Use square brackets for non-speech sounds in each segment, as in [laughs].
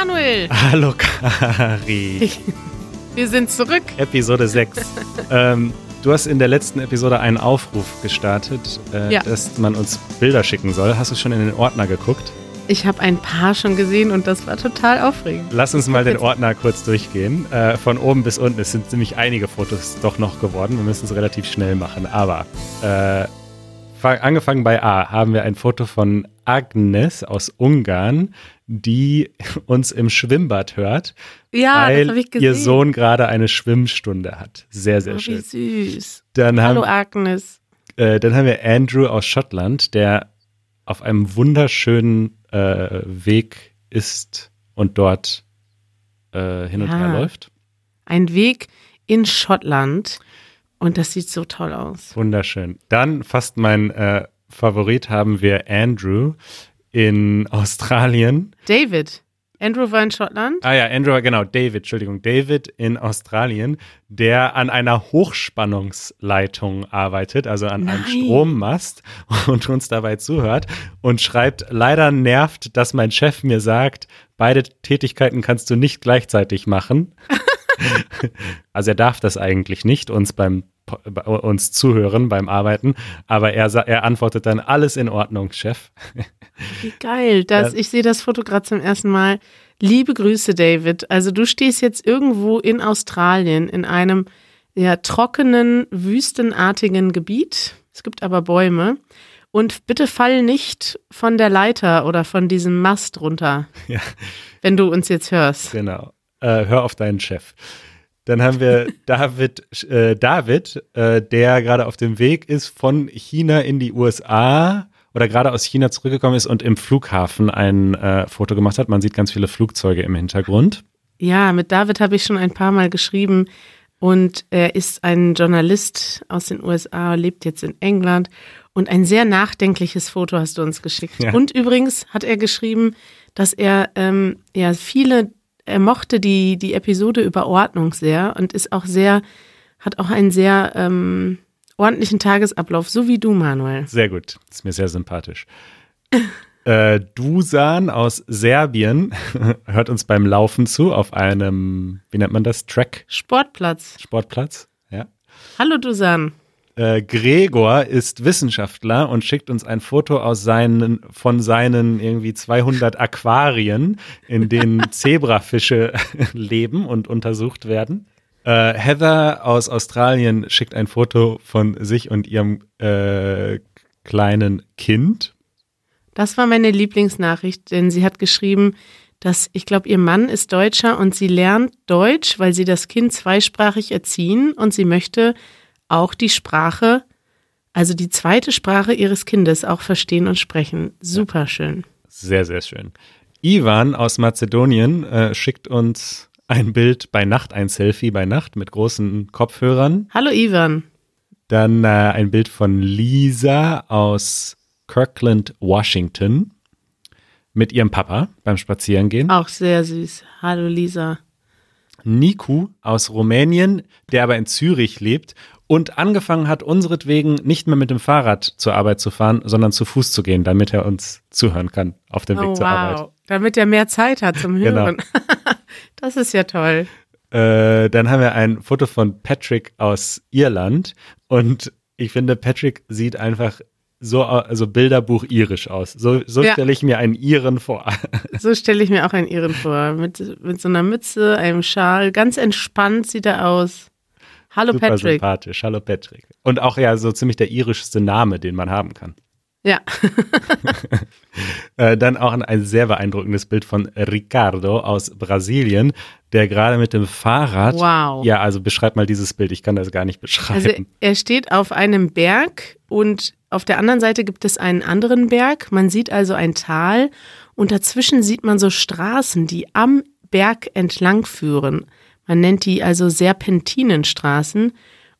Hallo Manuel. Hallo Kari. [laughs] Wir sind zurück. Episode 6. [laughs] ähm, du hast in der letzten Episode einen Aufruf gestartet, äh, Ja. dass man uns Bilder schicken soll. Hast du schon in den Ordner geguckt? Ich habe ein paar schon gesehen und das war total aufregend. Lass uns mal den Ordner kurz durchgehen. Äh, von oben bis unten. Es sind ziemlich einige Fotos doch noch geworden. Wir müssen es relativ schnell machen. Aber äh, fang- angefangen bei A haben wir ein Foto von Agnes aus Ungarn, die uns im Schwimmbad hört, Ja, das weil habe ich gesehen. ihr Sohn gerade eine Schwimmstunde hat. Sehr, sehr oh, schön. wie süß. Dann haben, Hallo Agnes. äh, dann haben wir Andrew aus Schottland, der auf einem wunderschönen äh, Weg ist und dort äh, hin und Ja. her läuft. Ein Weg in Schottland und das sieht so toll aus. Wunderschön. Dann fast mein äh, Favorit haben wir Andrew in Australien. David. Andrew war in Schottland. Ah ja, Andrew, genau, David, Entschuldigung, David in Australien, der an einer Hochspannungsleitung arbeitet, also an einem Nein. Strommast und uns dabei zuhört und schreibt, leider nervt, dass mein Chef mir sagt, beide Tätigkeiten kannst du nicht gleichzeitig machen. [laughs] also er darf das eigentlich nicht, uns beim bei uns zuhören beim Arbeiten, aber er, er antwortet dann, alles in Ordnung, Chef. Wie geil. Das, Ja. Ich sehe das Foto gerade zum ersten Mal. Liebe Grüße, David. Also du stehst jetzt irgendwo in Australien in einem ja, trockenen, wüstenartigen Gebiet. Es gibt aber Bäume. Und bitte fall nicht von der Leiter oder von diesem Mast runter, Ja. wenn du uns jetzt hörst. Genau. Äh, hör auf deinen Chef. Dann haben wir [laughs] David, äh, David äh, der gerade auf dem Weg ist von China in die USA oder gerade aus China zurückgekommen ist und im Flughafen ein äh, Foto gemacht hat. Man sieht ganz viele Flugzeuge im Hintergrund. Ja, mit David habe ich schon ein paar Mal geschrieben und er ist ein Journalist aus den USA, lebt jetzt in England und ein sehr nachdenkliches Foto hast du uns geschickt. Ja. Und übrigens hat er geschrieben, dass er ähm, ja viele, er mochte die, die Episode über Ordnung sehr und ist auch sehr, hat auch einen sehr ähm, ordentlichen Tagesablauf, so wie du, Manuel. Sehr gut. Ist mir sehr sympathisch. [laughs] äh, Dusan aus Serbien [laughs] hört uns beim Laufen zu auf einem, wie nennt man das, Track, Sportplatz. Sportplatz. Ja. Hallo Dusan. Äh, Gregor ist Wissenschaftler und schickt uns ein Foto aus seinen, von seinen irgendwie 200 Aquarien, in denen [laughs] Zebrafische [laughs] leben und untersucht werden. Äh, Heather aus Australien schickt ein Foto von sich und ihrem äh, kleinen Kind. Das war meine Lieblingsnachricht, denn sie hat geschrieben, dass ich glaube, ihr Mann ist Deutscher und sie lernt Deutsch, weil sie das Kind zweisprachig erziehen und sie möchte auch die Sprache, also die zweite Sprache ihres Kindes auch verstehen und sprechen. Super schön. Sehr, sehr schön. Ivan aus Mazedonien äh, schickt uns ein Bild bei Nacht, ein Selfie bei Nacht mit großen Kopfhörern. Hallo Ivan. Dann äh, ein Bild von Lisa aus Kirkland, Washington mit ihrem Papa beim Spazierengehen. Auch sehr süß. Hallo Lisa. Niku aus Rumänien, der aber in Zürich lebt und angefangen hat, unseretwegen nicht mehr mit dem Fahrrad zur Arbeit zu fahren, sondern zu Fuß zu gehen, damit er uns zuhören kann auf dem Weg Oh, zur Arbeit. wow. Damit er mehr Zeit hat zum [laughs] Genau. Hören. [laughs] Das ist ja toll. Äh, dann haben wir ein Foto von Patrick aus Irland und ich finde, Patrick sieht einfach so, also Bilderbuch irisch aus. So, so Ja. stelle ich mir einen Iren vor. So [laughs] stelle ich mir auch einen Iren vor. Mit, mit so einer Mütze, einem Schal. Ganz entspannt sieht er aus. Hallo Super Patrick. sympathisch. Hallo Patrick. Und auch ja so ziemlich der irischste Name, den man haben kann. Ja. [laughs] Äh, dann auch ein, ein sehr beeindruckendes Bild von Ricardo aus Brasilien, der gerade mit dem Fahrrad. Wow. Ja, also beschreib mal dieses Bild. Ich kann das gar nicht beschreiben. Also er steht auf einem Berg und auf der anderen Seite gibt es einen anderen Berg. Man sieht also ein Tal und dazwischen sieht man so Straßen, die am Berg entlang führen. Man nennt die also Serpentinenstraßen.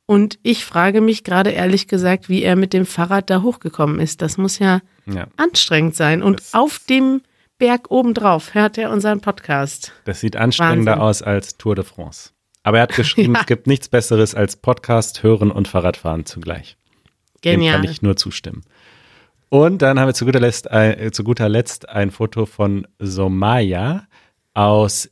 Und ich frage mich gerade ehrlich gesagt, wie er mit dem Fahrrad da hochgekommen ist. Das muss ja ja, anstrengend sein. Und Das- auf dem Berg obendrauf hört er unseren Podcast. das sieht anstrengender Wahnsinn. aus als Tour de France. Aber er hat geschrieben, [laughs] Ja. es gibt nichts Besseres als Podcast, Hören und Fahrradfahren zugleich. Dem Genial. kann ich nur zustimmen. Und dann haben wir zu guter Letzt ein, äh, zu guter Letzt ein Foto von Somaya, aus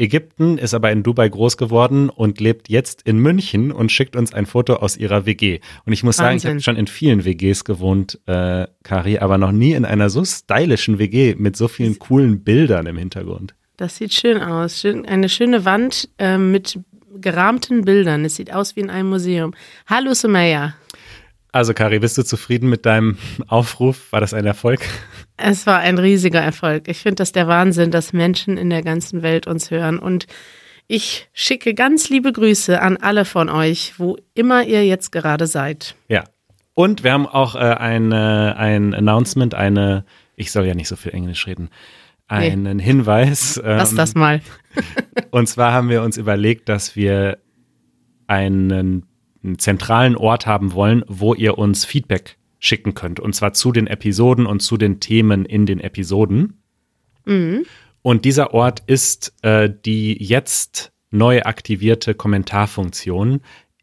Ägypten, ist aber in Dubai groß geworden und lebt jetzt in München und schickt uns ein Foto aus ihrer WG. Und ich muss Wahnsinn. sagen, ich habe schon in vielen WGs gewohnt, äh, Kari, aber noch nie in einer so stylischen WG mit so vielen coolen Bildern im Hintergrund. Das sieht schön aus. Schön, eine schöne Wand äh, mit gerahmten Bildern. Es sieht aus wie in einem Museum. Hallo Sumaya. Also Kari, bist du zufrieden mit deinem Aufruf? War das ein Erfolg? Es war ein riesiger Erfolg. Ich finde das der Wahnsinn, dass Menschen in der ganzen Welt uns hören. Und ich schicke ganz liebe Grüße an alle von euch, wo immer ihr jetzt gerade seid. Ja. Und wir haben auch äh, ein, äh, ein Announcement, eine, ich soll ja nicht so viel Englisch reden, einen nee. Hinweis. Ähm, Lass das mal. [laughs] [laughs] und zwar haben wir uns überlegt, dass wir einen einen zentralen Ort haben wollen, wo ihr uns Feedback schicken könnt. Und zwar zu den Episoden und zu den Themen in den Episoden. Mhm. Und dieser Ort ist äh, die jetzt neu aktivierte Kommentarfunktion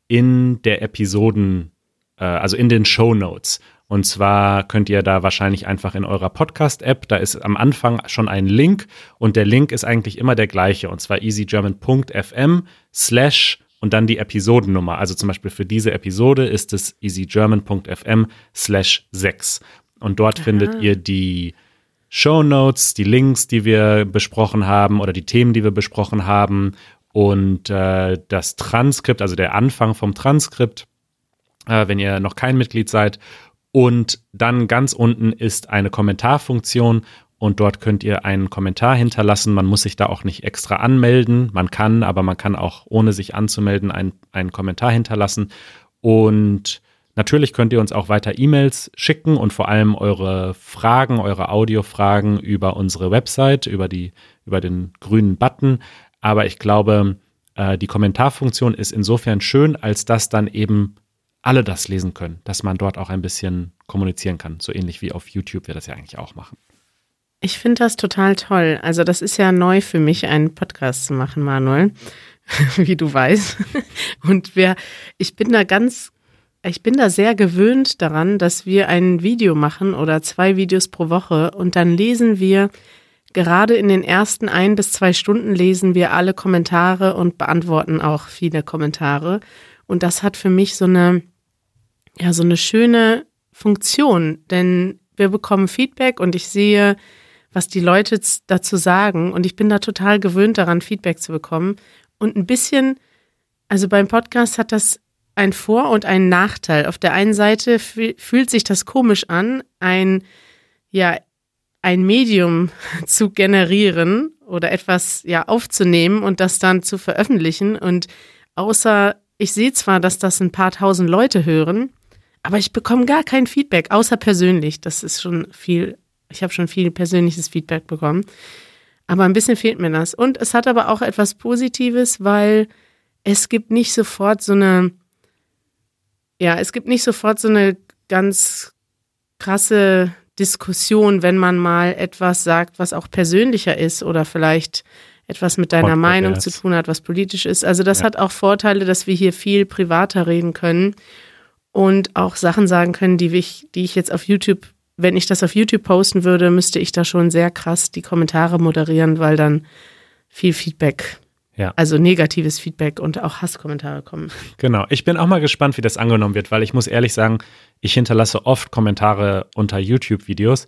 in der Episoden, äh, also in den Show Notes. Und zwar könnt ihr da wahrscheinlich einfach in eurer Podcast-App, da ist am Anfang schon ein Link und der Link ist eigentlich immer der gleiche und zwar easygerman.fm slash und dann die Episodennummer. Also zum Beispiel für diese Episode ist es easygerman.fm slash 6. Und dort Aha. findet ihr die Show Notes, die Links, die wir besprochen haben oder die Themen, die wir besprochen haben und äh, das Transkript, also der Anfang vom Transkript, äh, wenn ihr noch kein Mitglied seid. Und dann ganz unten ist eine Kommentarfunktion und dort könnt ihr einen Kommentar hinterlassen. Man muss sich da auch nicht extra anmelden. Man kann, aber man kann auch ohne sich anzumelden einen, einen Kommentar hinterlassen. Und natürlich könnt ihr uns auch weiter E-Mails schicken und vor allem eure Fragen, eure Audiofragen über unsere Website, über, die, über den grünen Button. Aber ich glaube, äh, die Kommentarfunktion ist insofern schön, als dass dann eben alle das lesen können, dass man dort auch ein bisschen kommunizieren kann. So ähnlich wie auf YouTube wir das ja eigentlich auch machen. Ich finde das total toll. Also das ist ja neu für mich, einen Podcast zu machen, Manuel, [laughs] wie du weißt. Und wir, ich bin da ganz, ich bin da sehr gewöhnt daran, dass wir ein Video machen oder zwei Videos pro Woche und dann lesen wir gerade in den ersten ein bis zwei Stunden lesen wir alle Kommentare und beantworten auch viele Kommentare. Und das hat für mich so eine, ja, so eine schöne Funktion, denn wir bekommen Feedback und ich sehe, was die Leute dazu sagen. Und ich bin da total gewöhnt daran, Feedback zu bekommen. Und ein bisschen, also beim Podcast hat das ein Vor- und ein Nachteil. Auf der einen Seite fühlt sich das komisch an, ein, ja, ein Medium [laughs] zu generieren oder etwas ja aufzunehmen und das dann zu veröffentlichen. Und außer, ich sehe zwar, dass das ein paar tausend Leute hören, aber ich bekomme gar kein Feedback, außer persönlich. Das ist schon viel ich habe schon viel persönliches Feedback bekommen. Aber ein bisschen fehlt mir das. Und es hat aber auch etwas Positives, weil es gibt nicht sofort so eine, ja, es gibt nicht sofort so eine ganz krasse Diskussion, wenn man mal etwas sagt, was auch persönlicher ist oder vielleicht etwas mit deiner Meinung zu tun hat, was politisch ist. Also das ja. hat auch Vorteile, dass wir hier viel privater reden können und auch Sachen sagen können, die ich, die ich jetzt auf YouTube wenn ich das auf YouTube posten würde, müsste ich da schon sehr krass die Kommentare moderieren, weil dann viel Feedback, ja. also negatives Feedback und auch Hasskommentare kommen. Genau. Ich bin auch mal gespannt, wie das angenommen wird, weil ich muss ehrlich sagen, ich hinterlasse oft Kommentare unter YouTube-Videos,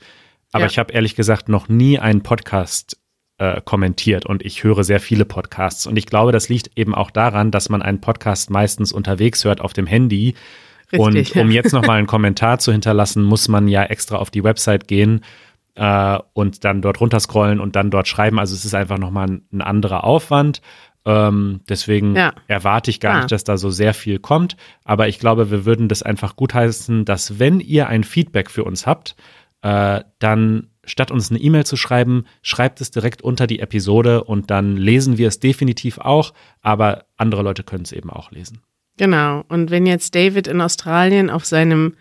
aber ja. ich habe ehrlich gesagt noch nie einen Podcast äh, kommentiert und ich höre sehr viele Podcasts. Und ich glaube, das liegt eben auch daran, dass man einen Podcast meistens unterwegs hört auf dem Handy Richtig, und um [laughs] jetzt nochmal einen Kommentar zu hinterlassen, muss man ja extra auf die Website gehen äh, und dann dort runterscrollen und dann dort schreiben. Also es ist einfach nochmal ein, ein anderer Aufwand. Ähm, deswegen ja. erwarte ich gar ja. nicht, dass da so sehr viel kommt. Aber ich glaube, wir würden das einfach gutheißen, dass wenn ihr ein Feedback für uns habt, äh, dann statt uns eine E-Mail zu schreiben, schreibt es direkt unter die Episode und dann lesen wir es definitiv auch, aber andere Leute können es eben auch lesen. Genau. Und wenn jetzt David in Australien auf seinem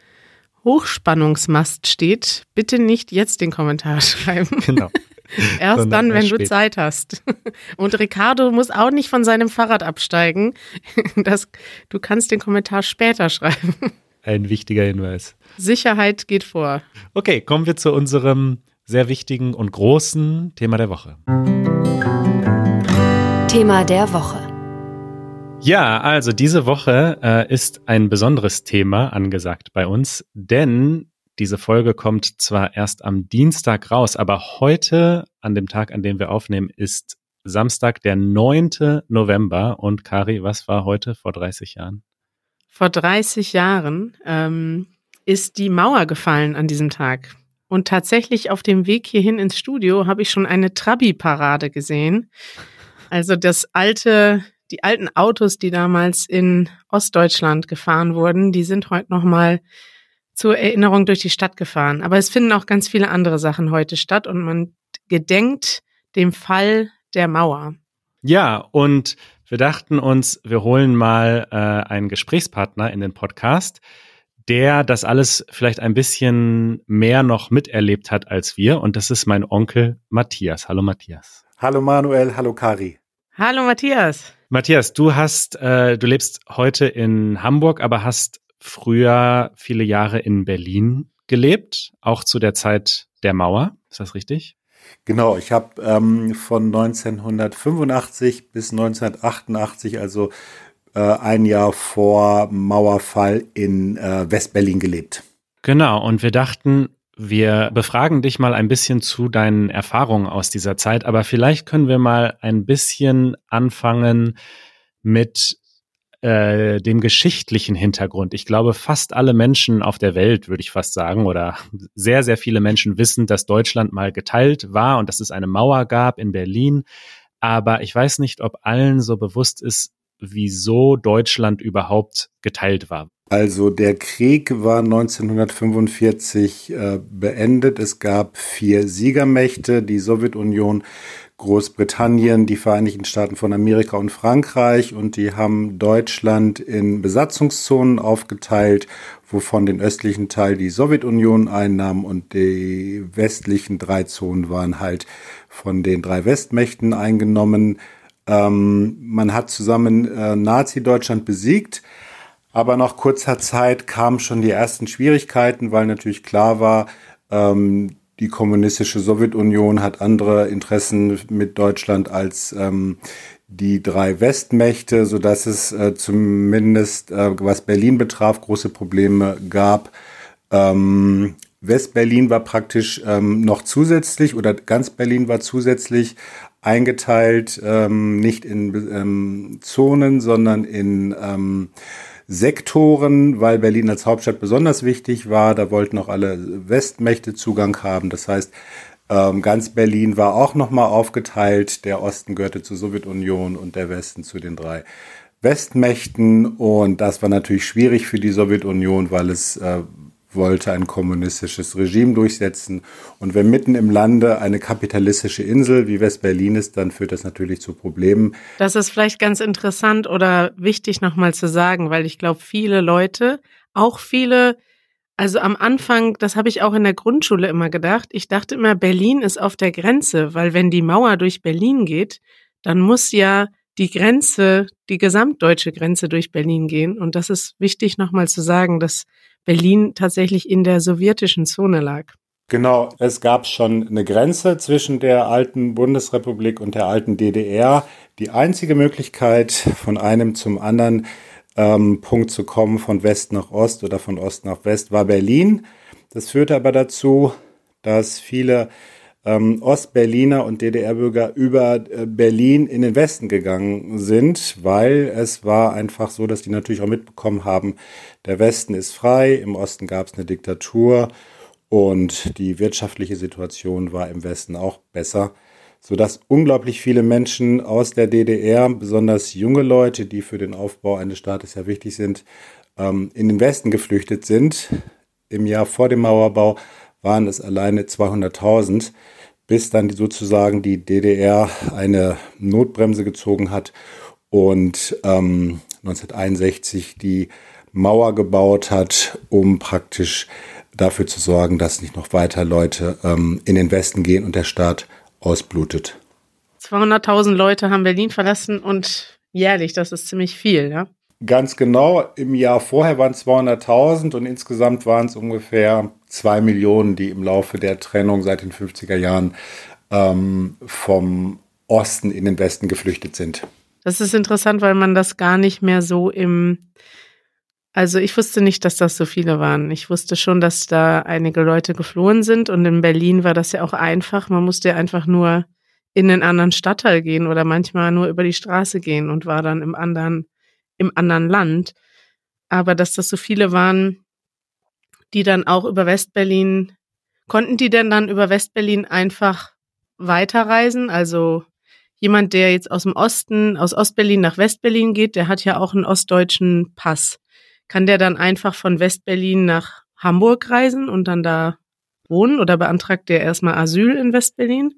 Hochspannungsmast steht, bitte nicht jetzt den Kommentar [laughs] schreiben. Genau. Erst dann, wenn du Zeit hast. [laughs] Und Ricardo muss auch nicht von seinem Fahrrad absteigen. [laughs] Das, du kannst den Kommentar später schreiben. Ein wichtiger Hinweis. Sicherheit geht vor. Okay, kommen wir zu unserem sehr wichtigen und großen Thema der Woche. Thema der Woche. Ja, also diese Woche äh, ist ein besonderes Thema angesagt bei uns, denn diese Folge kommt zwar erst am Dienstag raus, aber heute, an dem Tag, an dem wir aufnehmen, ist Samstag, der 9. November. Und Kari, was war heute vor 30 Jahren? Vor 30 Jahren ähm, ist die Mauer gefallen an diesem Tag. Und tatsächlich auf dem Weg hierhin ins Studio habe ich schon eine Trabi-Parade gesehen. Also das alte, die alten Autos, die damals in Ostdeutschland gefahren wurden, die sind heute nochmal zur Erinnerung durch die Stadt gefahren. Aber es finden auch ganz viele andere Sachen heute statt und man gedenkt dem Fall der Mauer. Ja, und wir dachten uns, wir holen mal äh, einen Gesprächspartner in den Podcast, der das alles vielleicht ein bisschen mehr noch miterlebt hat als wir. Und das ist mein Onkel Matthias. Hallo Matthias. Hallo Manuel, hallo Kari. Hallo Matthias. Matthias, du hast, äh, du lebst heute in Hamburg, aber hast früher viele Jahre in Berlin gelebt, auch zu der Zeit der Mauer. Ist das richtig? Genau, ich habe ähm, von 1985 bis 1988, also äh, ein Jahr vor Mauerfall in äh, Westberlin gelebt. Genau, und wir dachten, wir befragen dich mal ein bisschen zu deinen Erfahrungen aus dieser Zeit, aber vielleicht können wir mal ein bisschen anfangen mit äh, dem geschichtlichen Hintergrund. Ich glaube, fast alle Menschen auf der Welt, würde ich fast sagen, oder sehr, sehr viele Menschen wissen, dass Deutschland mal geteilt war und dass es eine Mauer gab in Berlin. Aber ich weiß nicht, ob allen so bewusst ist, wieso Deutschland überhaupt geteilt war. Also der Krieg war 1945 äh, beendet. Es gab vier Siegermächte, die Sowjetunion, Großbritannien, die Vereinigten Staaten von Amerika und Frankreich und die haben Deutschland in Besatzungszonen aufgeteilt, wovon den östlichen Teil die Sowjetunion einnahm und die westlichen drei Zonen waren halt von den drei Westmächten eingenommen. Ähm, man hat zusammen äh, Nazi-Deutschland besiegt, aber nach kurzer Zeit kamen schon die ersten Schwierigkeiten, weil natürlich klar war, ähm, die kommunistische Sowjetunion hat andere Interessen mit Deutschland als ähm, die drei Westmächte, so dass es äh, zumindest, äh, was Berlin betraf, große Probleme gab. Ähm, Westberlin war praktisch ähm, noch zusätzlich oder ganz Berlin war zusätzlich eingeteilt, ähm, nicht in ähm, Zonen, sondern in ähm, Sektoren, weil Berlin als Hauptstadt besonders wichtig war. Da wollten auch alle Westmächte Zugang haben. Das heißt, ähm, ganz Berlin war auch nochmal aufgeteilt. Der Osten gehörte zur Sowjetunion und der Westen zu den drei Westmächten. Und das war natürlich schwierig für die Sowjetunion, weil es äh, wollte ein kommunistisches Regime durchsetzen. Und wenn mitten im Lande eine kapitalistische Insel wie West-Berlin ist, dann führt das natürlich zu Problemen. Das ist vielleicht ganz interessant oder wichtig nochmal zu sagen, weil ich glaube, viele Leute, auch viele, also am Anfang, das habe ich auch in der Grundschule immer gedacht, ich dachte immer, Berlin ist auf der Grenze, weil wenn die Mauer durch Berlin geht, dann muss ja die Grenze, die gesamtdeutsche Grenze durch Berlin gehen. Und das ist wichtig nochmal zu sagen, dass Berlin tatsächlich in der sowjetischen Zone lag. Genau, es gab schon eine Grenze zwischen der alten Bundesrepublik und der alten DDR. Die einzige Möglichkeit, von einem zum anderen ähm, Punkt zu kommen, von West nach Ost oder von Ost nach West, war Berlin. Das führte aber dazu, dass viele ähm, Ostberliner und DDR-Bürger über äh, Berlin in den Westen gegangen sind, weil es war einfach so, dass die natürlich auch mitbekommen haben, der Westen ist frei, im Osten gab es eine Diktatur und die wirtschaftliche Situation war im Westen auch besser, sodass unglaublich viele Menschen aus der DDR, besonders junge Leute, die für den Aufbau eines Staates ja wichtig sind, ähm, in den Westen geflüchtet sind. Im Jahr vor dem Mauerbau waren es alleine 200.000 bis dann sozusagen die DDR eine Notbremse gezogen hat und ähm, 1961 die Mauer gebaut hat, um praktisch dafür zu sorgen, dass nicht noch weiter Leute ähm, in den Westen gehen und der Staat ausblutet. 200.000 Leute haben Berlin verlassen und jährlich, das ist ziemlich viel, ja? Ganz genau, im Jahr vorher waren es 200.000 und insgesamt waren es ungefähr zwei Millionen, die im Laufe der Trennung seit den 50er Jahren ähm, vom Osten in den Westen geflüchtet sind. Das ist interessant, weil man das gar nicht mehr so im, also ich wusste nicht, dass das so viele waren. Ich wusste schon, dass da einige Leute geflohen sind und in Berlin war das ja auch einfach. Man musste ja einfach nur in einen anderen Stadtteil gehen oder manchmal nur über die Straße gehen und war dann im anderen, im anderen Land. Aber dass das so viele waren, die dann auch über Westberlin, konnten die denn dann über Westberlin einfach weiterreisen? Also jemand, der jetzt aus dem Osten, aus Ostberlin nach Westberlin geht, der hat ja auch einen ostdeutschen Pass. Kann der dann einfach von Westberlin nach Hamburg reisen und dann da wohnen oder beantragt der erstmal Asyl in Westberlin?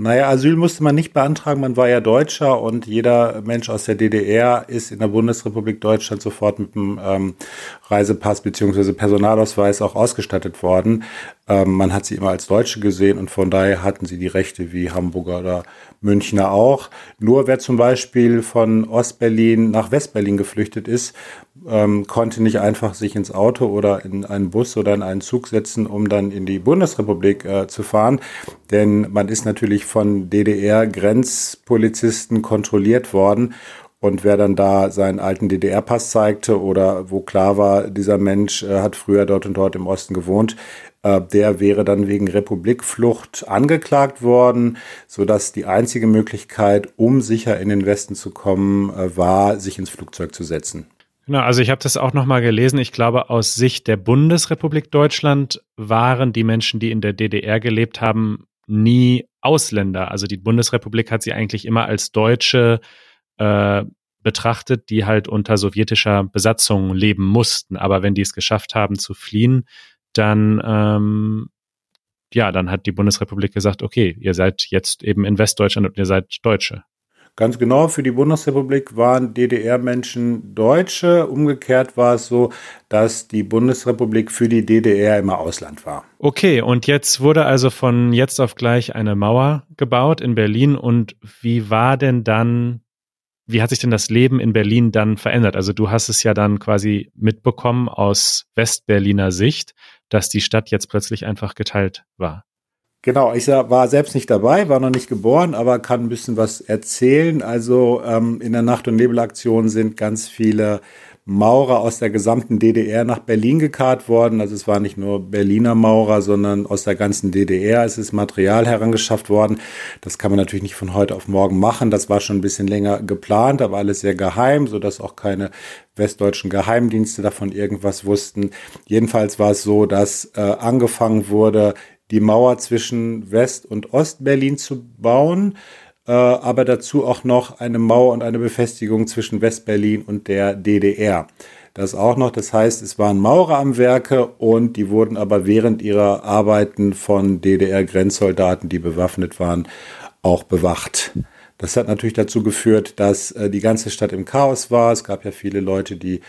Naja, Asyl musste man nicht beantragen, man war ja Deutscher und jeder Mensch aus der DDR ist in der Bundesrepublik Deutschland sofort mit einem ähm, Reisepass beziehungsweise Personalausweis auch ausgestattet worden. Ähm, man hat sie immer als Deutsche gesehen und von daher hatten sie die Rechte wie Hamburger oder Münchner auch. Nur wer zum Beispiel von Ostberlin nach Westberlin geflüchtet ist, ähm, konnte nicht einfach sich ins Auto oder in einen Bus oder in einen Zug setzen, um dann in die Bundesrepublik äh, zu fahren. Denn man ist natürlich von DDR-Grenzpolizisten kontrolliert worden. Und wer dann da seinen alten DDR-Pass zeigte oder wo klar war, dieser Mensch äh, hat früher dort und dort im Osten gewohnt, äh, der wäre dann wegen Republikflucht angeklagt worden, sodass die einzige Möglichkeit, um sicher in den Westen zu kommen, äh, war, sich ins Flugzeug zu setzen. Genau, also ich habe das auch nochmal gelesen. Ich glaube, aus Sicht der Bundesrepublik Deutschland waren die Menschen, die in der DDR gelebt haben, nie Ausländer. Also die Bundesrepublik hat sie eigentlich immer als Deutsche äh, betrachtet, die halt unter sowjetischer Besatzung leben mussten. Aber wenn die es geschafft haben zu fliehen, dann ähm, ja, dann hat die Bundesrepublik gesagt, okay, ihr seid jetzt eben in Westdeutschland und ihr seid Deutsche. Ganz genau, für die Bundesrepublik waren DDR-Menschen Deutsche. Umgekehrt war es so, dass die Bundesrepublik für die DDR immer Ausland war. Okay, und jetzt wurde also von jetzt auf gleich eine Mauer gebaut in Berlin. Und wie war denn dann, wie hat sich denn das Leben in Berlin dann verändert? Also du hast es ja dann quasi mitbekommen aus Westberliner Sicht, dass die Stadt jetzt plötzlich einfach geteilt war. Genau, ich war selbst nicht dabei, war noch nicht geboren, aber kann ein bisschen was erzählen. Also ähm, in der Nacht- und Nebelaktion sind ganz viele Maurer aus der gesamten DDR nach Berlin gekarrt worden. Also es waren nicht nur Berliner Maurer, sondern aus der ganzen DDR. Es ist Material herangeschafft worden. Das kann man natürlich nicht von heute auf morgen machen. Das war schon ein bisschen länger geplant, aber alles sehr geheim, sodass auch keine westdeutschen Geheimdienste davon irgendwas wussten. Jedenfalls war es so, dass äh, angefangen wurde, die Mauer zwischen West- und Ostberlin zu bauen, äh, aber dazu auch noch eine Mauer und eine Befestigung zwischen Westberlin und der DDR. Das auch noch, das heißt, es waren Maurer am Werke und die wurden aber während ihrer Arbeiten von DDR-Grenzsoldaten, die bewaffnet waren, auch bewacht. Das hat natürlich dazu geführt, dass äh, die ganze Stadt im Chaos war. Es gab ja viele Leute, die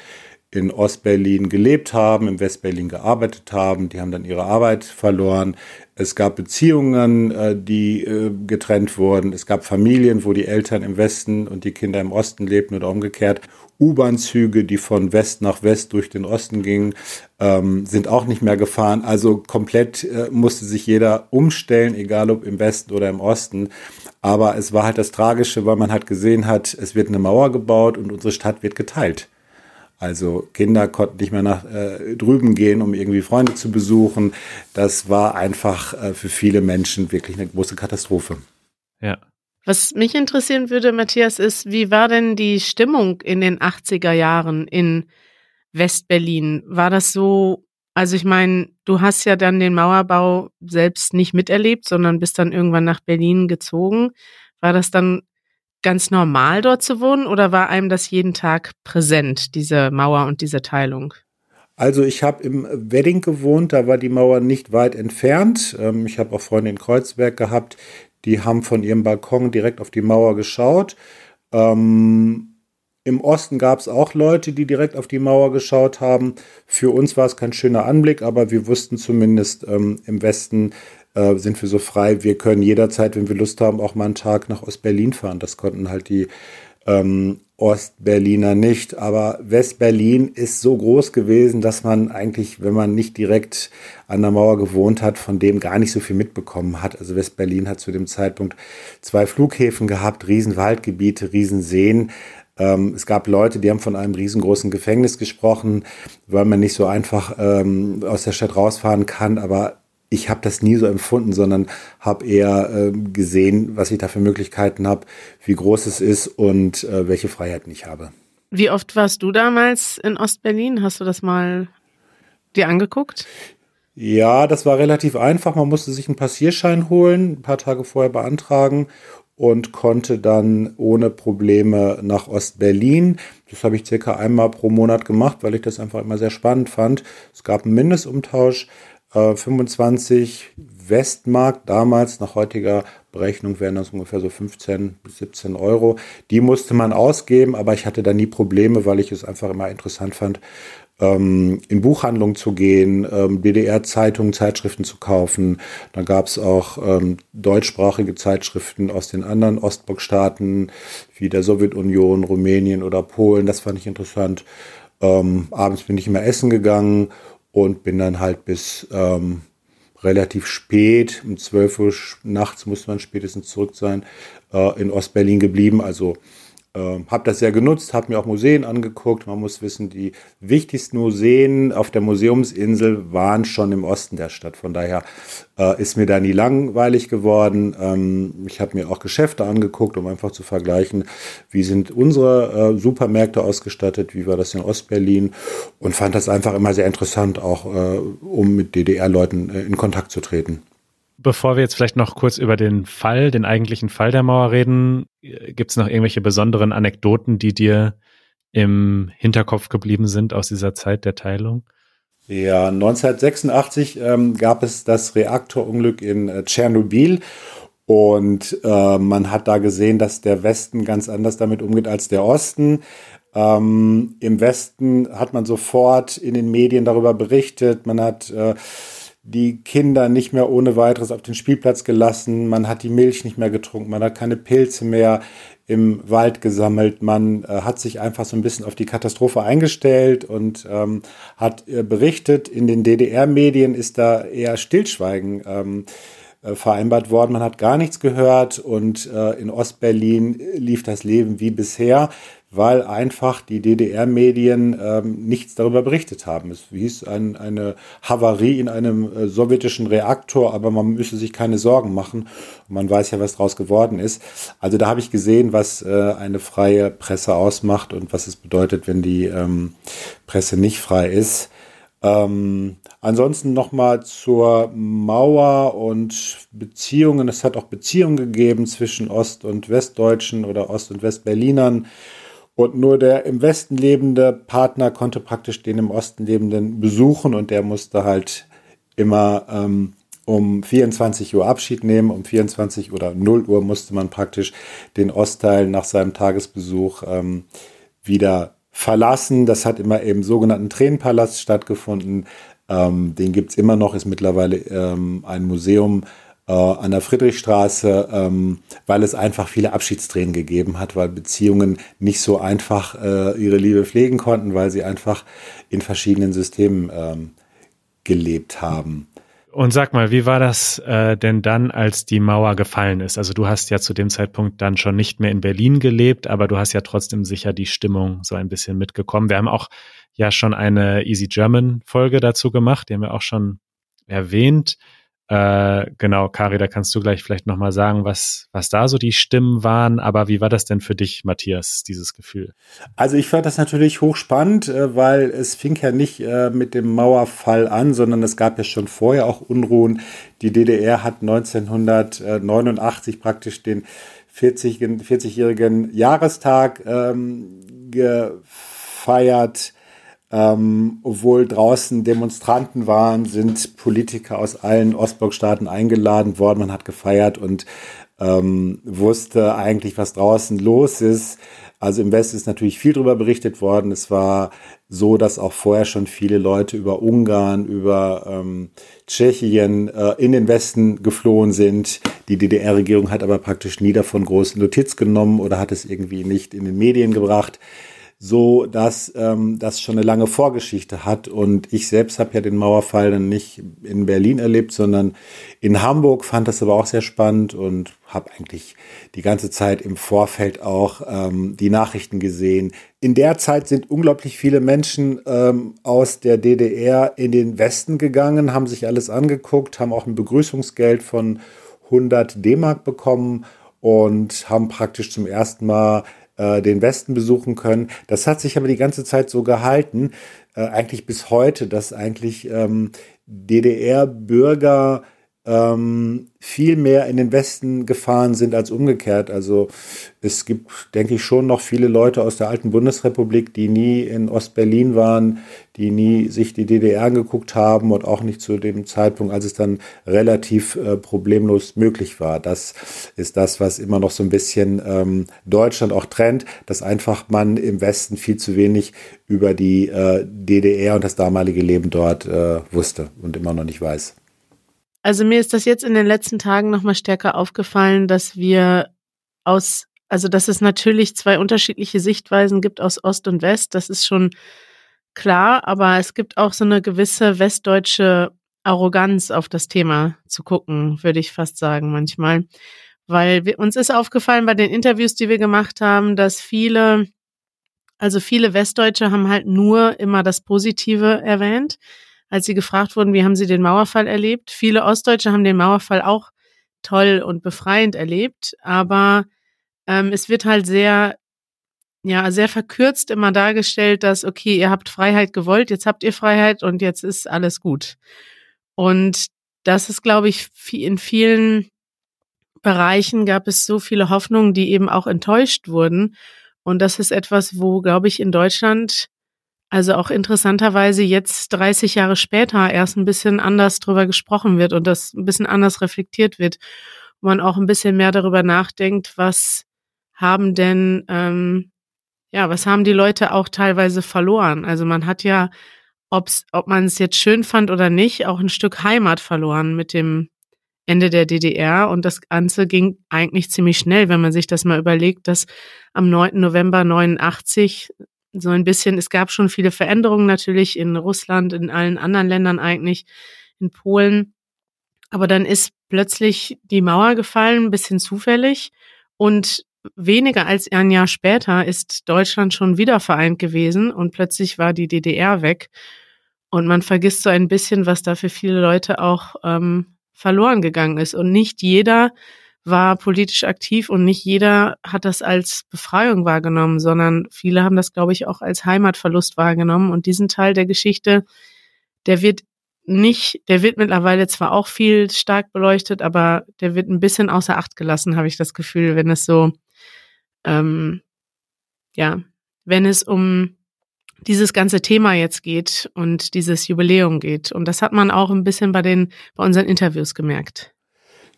in Ostberlin gelebt haben, im Westberlin gearbeitet haben. Die haben dann ihre Arbeit verloren. Es gab Beziehungen, äh, die äh, getrennt wurden. Es gab Familien, wo die Eltern im Westen und die Kinder im Osten lebten oder umgekehrt. U-Bahn-Züge, die von West nach West durch den Osten gingen, ähm, sind auch nicht mehr gefahren. Also komplett äh, musste sich jeder umstellen, egal ob im Westen oder im Osten. Aber es war halt das Tragische, weil man halt gesehen hat, es wird eine Mauer gebaut und unsere Stadt wird geteilt. Also Kinder konnten nicht mehr nach äh, drüben gehen, um irgendwie Freunde zu besuchen. Das war einfach äh, für viele Menschen wirklich eine große Katastrophe. Ja. Was mich interessieren würde, Matthias, ist, wie war denn die Stimmung in den 80er Jahren in Westberlin? War das so, also ich meine, du hast ja dann den Mauerbau selbst nicht miterlebt, sondern bist dann irgendwann nach Berlin gezogen. War das dann ganz normal dort zu wohnen oder war einem das jeden Tag präsent, diese Mauer und diese Teilung? Also ich habe im Wedding gewohnt, da war die Mauer nicht weit entfernt. Ähm, ich habe auch Freunde in Kreuzberg gehabt, die haben von ihrem Balkon direkt auf die Mauer geschaut. Ähm, Im Osten gab es auch Leute, die direkt auf die Mauer geschaut haben. Für uns war es kein schöner Anblick, aber wir wussten zumindest ähm, im Westen, äh, sind wir so frei. Wir können jederzeit, wenn wir Lust haben, auch mal einen Tag nach Ostberlin fahren. Das konnten halt die ähm, Ostberliner nicht. Aber Westberlin ist so groß gewesen, dass man eigentlich, wenn man nicht direkt an der Mauer gewohnt hat, von dem gar nicht so viel mitbekommen hat. Also Westberlin hat zu dem Zeitpunkt zwei Flughäfen gehabt, Riesenwaldgebiete, Riesenseen. Ähm, es gab Leute, die haben von einem riesengroßen Gefängnis gesprochen, weil man nicht so einfach ähm, aus der Stadt rausfahren kann. Aber ich habe das nie so empfunden, sondern habe eher äh, gesehen, was ich da für Möglichkeiten habe, wie groß es ist und äh, welche Freiheiten ich habe. Wie oft warst du damals in Ostberlin? Hast du das mal dir angeguckt? Ja, das war relativ einfach. Man musste sich einen Passierschein holen, ein paar Tage vorher beantragen und konnte dann ohne Probleme nach Ostberlin. Das habe ich circa einmal pro Monat gemacht, weil ich das einfach immer sehr spannend fand. Es gab einen Mindestumtausch 25 äh, Westmark damals, nach heutiger Berechnung wären das ungefähr so 15 bis 17 Euro. Die musste man ausgeben, aber ich hatte da nie Probleme, weil ich es einfach immer interessant fand, ähm, in Buchhandlungen zu gehen, ähm, DDR-Zeitungen, Zeitschriften zu kaufen. Da gab es auch ähm, deutschsprachige Zeitschriften aus den anderen Ostblockstaaten, wie der Sowjetunion, Rumänien oder Polen. Das fand ich interessant. Ähm, abends bin ich immer essen gegangen und bin dann halt bis ähm, relativ spät, um 12 Uhr nachts muss man spätestens zurück sein, äh, in Ostberlin geblieben. Also äh, habe das sehr genutzt, habe mir auch Museen angeguckt. Man muss wissen, die wichtigsten Museen auf der Museumsinsel waren schon im Osten der Stadt. Von daher äh, ist mir da nie langweilig geworden. Ähm, ich habe mir auch Geschäfte angeguckt, um einfach zu vergleichen, wie sind unsere äh, Supermärkte ausgestattet, wie war das in Ostberlin und fand das einfach immer sehr interessant, auch äh, um mit DDR-Leuten äh, in Kontakt zu treten. Bevor wir jetzt vielleicht noch kurz über den Fall, den eigentlichen Fall der Mauer reden, gibt es noch irgendwelche besonderen Anekdoten, die dir im Hinterkopf geblieben sind aus dieser Zeit der Teilung? Ja, 1986 ähm, gab es das Reaktorunglück in äh, Tschernobyl und äh, man hat da gesehen, dass der Westen ganz anders damit umgeht als der Osten. Ähm, Im Westen hat man sofort in den Medien darüber berichtet, man hat äh, die Kinder nicht mehr ohne weiteres auf den Spielplatz gelassen, man hat die Milch nicht mehr getrunken, man hat keine Pilze mehr im Wald gesammelt, man äh, hat sich einfach so ein bisschen auf die Katastrophe eingestellt und ähm, hat äh, berichtet, in den DDR-Medien ist da eher Stillschweigen ähm, äh, vereinbart worden, man hat gar nichts gehört und äh, in Ostberlin lief das Leben wie bisher weil einfach die DDR-Medien ähm, nichts darüber berichtet haben. Es hieß ein, eine Havarie in einem äh, sowjetischen Reaktor, aber man müsse sich keine Sorgen machen. Und man weiß ja, was daraus geworden ist. Also da habe ich gesehen, was äh, eine freie Presse ausmacht und was es bedeutet, wenn die ähm, Presse nicht frei ist. Ähm, ansonsten nochmal zur Mauer und Beziehungen. Es hat auch Beziehungen gegeben zwischen Ost- und Westdeutschen oder Ost- und Westberlinern. Und nur der im Westen lebende Partner konnte praktisch den im Osten lebenden besuchen und der musste halt immer ähm, um 24 Uhr Abschied nehmen. Um 24 oder 0 Uhr musste man praktisch den Ostteil nach seinem Tagesbesuch ähm, wieder verlassen. Das hat immer im sogenannten Tränenpalast stattgefunden. Ähm, den gibt's immer noch, ist mittlerweile ähm, ein Museum äh, an der Friedrichstraße, ähm, weil es einfach viele Abschiedstränen gegeben hat, weil Beziehungen nicht so einfach äh, ihre Liebe pflegen konnten, weil sie einfach in verschiedenen Systemen ähm, gelebt haben. Und sag mal, wie war das äh, denn dann, als die Mauer gefallen ist? Also du hast ja zu dem Zeitpunkt dann schon nicht mehr in Berlin gelebt, aber du hast ja trotzdem sicher die Stimmung so ein bisschen mitgekommen. Wir haben auch ja schon eine Easy German Folge dazu gemacht, die haben wir auch schon erwähnt. Äh, genau, Kari, da kannst du gleich vielleicht nochmal sagen, was, was da so die Stimmen waren. Aber wie war das denn für dich, Matthias, dieses Gefühl? Also ich fand das natürlich hochspannend, äh, weil es fing ja nicht äh, mit dem Mauerfall an, sondern es gab ja schon vorher auch Unruhen. Die DDR hat 1989 praktisch den 40-jährigen 40 Jahrestag ähm, gefeiert ähm, obwohl draußen Demonstranten waren, sind Politiker aus allen Ostblockstaaten eingeladen worden. Man hat gefeiert und ähm, wusste eigentlich, was draußen los ist. Also im Westen ist natürlich viel darüber berichtet worden. Es war so, dass auch vorher schon viele Leute über Ungarn, über ähm, Tschechien äh, in den Westen geflohen sind. Die DDR-Regierung hat aber praktisch nie davon große Notiz genommen oder hat es irgendwie nicht in den Medien gebracht so dass ähm, das schon eine lange Vorgeschichte hat. Und ich selbst habe ja den Mauerfall dann nicht in Berlin erlebt, sondern in Hamburg, fand das aber auch sehr spannend und habe eigentlich die ganze Zeit im Vorfeld auch ähm, die Nachrichten gesehen. In der Zeit sind unglaublich viele Menschen ähm, aus der DDR in den Westen gegangen, haben sich alles angeguckt, haben auch ein Begrüßungsgeld von 100 D-Mark bekommen und haben praktisch zum ersten Mal äh, den Westen besuchen können. Das hat sich aber die ganze Zeit so gehalten, äh, eigentlich bis heute, dass eigentlich ähm, DDR-Bürger ähm, viel mehr in den Westen gefahren sind als umgekehrt. Also es gibt, denke ich, schon noch viele Leute aus der alten Bundesrepublik, die nie in Ostberlin waren, die nie sich die DDR angeguckt haben und auch nicht zu dem Zeitpunkt, als es dann relativ äh, problemlos möglich war. Das ist das, was immer noch so ein bisschen ähm, Deutschland auch trennt, dass einfach man im Westen viel zu wenig über die äh, DDR und das damalige Leben dort äh, wusste und immer noch nicht weiß. Also mir ist das jetzt in den letzten Tagen nochmal stärker aufgefallen, dass wir aus, also dass es natürlich zwei unterschiedliche Sichtweisen gibt aus Ost und West. Das ist schon klar, aber es gibt auch so eine gewisse westdeutsche Arroganz auf das Thema zu gucken, würde ich fast sagen manchmal. Weil wir, uns ist aufgefallen bei den Interviews, die wir gemacht haben, dass viele, also viele Westdeutsche haben halt nur immer das Positive erwähnt als sie gefragt wurden, wie haben sie den Mauerfall erlebt. Viele Ostdeutsche haben den Mauerfall auch toll und befreiend erlebt, aber ähm, es wird halt sehr, ja, sehr verkürzt immer dargestellt, dass, okay, ihr habt Freiheit gewollt, jetzt habt ihr Freiheit und jetzt ist alles gut. Und das ist, glaube ich, in vielen Bereichen gab es so viele Hoffnungen, die eben auch enttäuscht wurden. Und das ist etwas, wo, glaube ich, in Deutschland also auch interessanterweise jetzt 30 Jahre später erst ein bisschen anders drüber gesprochen wird und das ein bisschen anders reflektiert wird, wo man auch ein bisschen mehr darüber nachdenkt, was haben denn, ähm, ja, was haben die Leute auch teilweise verloren? Also man hat ja, ob's, ob man es jetzt schön fand oder nicht, auch ein Stück Heimat verloren mit dem Ende der DDR und das Ganze ging eigentlich ziemlich schnell, wenn man sich das mal überlegt, dass am 9. November 89 so ein bisschen, es gab schon viele Veränderungen natürlich in Russland, in allen anderen Ländern eigentlich, in Polen. Aber dann ist plötzlich die Mauer gefallen, ein bisschen zufällig. Und weniger als ein Jahr später ist Deutschland schon wieder vereint gewesen und plötzlich war die DDR weg. Und man vergisst so ein bisschen, was da für viele Leute auch ähm, verloren gegangen ist. Und nicht jeder war politisch aktiv und nicht jeder hat das als Befreiung wahrgenommen, sondern viele haben das, glaube ich, auch als Heimatverlust wahrgenommen. Und diesen Teil der Geschichte, der wird nicht, der wird mittlerweile zwar auch viel stark beleuchtet, aber der wird ein bisschen außer Acht gelassen, habe ich das Gefühl, wenn es so, ähm, ja, wenn es um dieses ganze Thema jetzt geht und dieses Jubiläum geht. Und das hat man auch ein bisschen bei den, bei unseren Interviews gemerkt.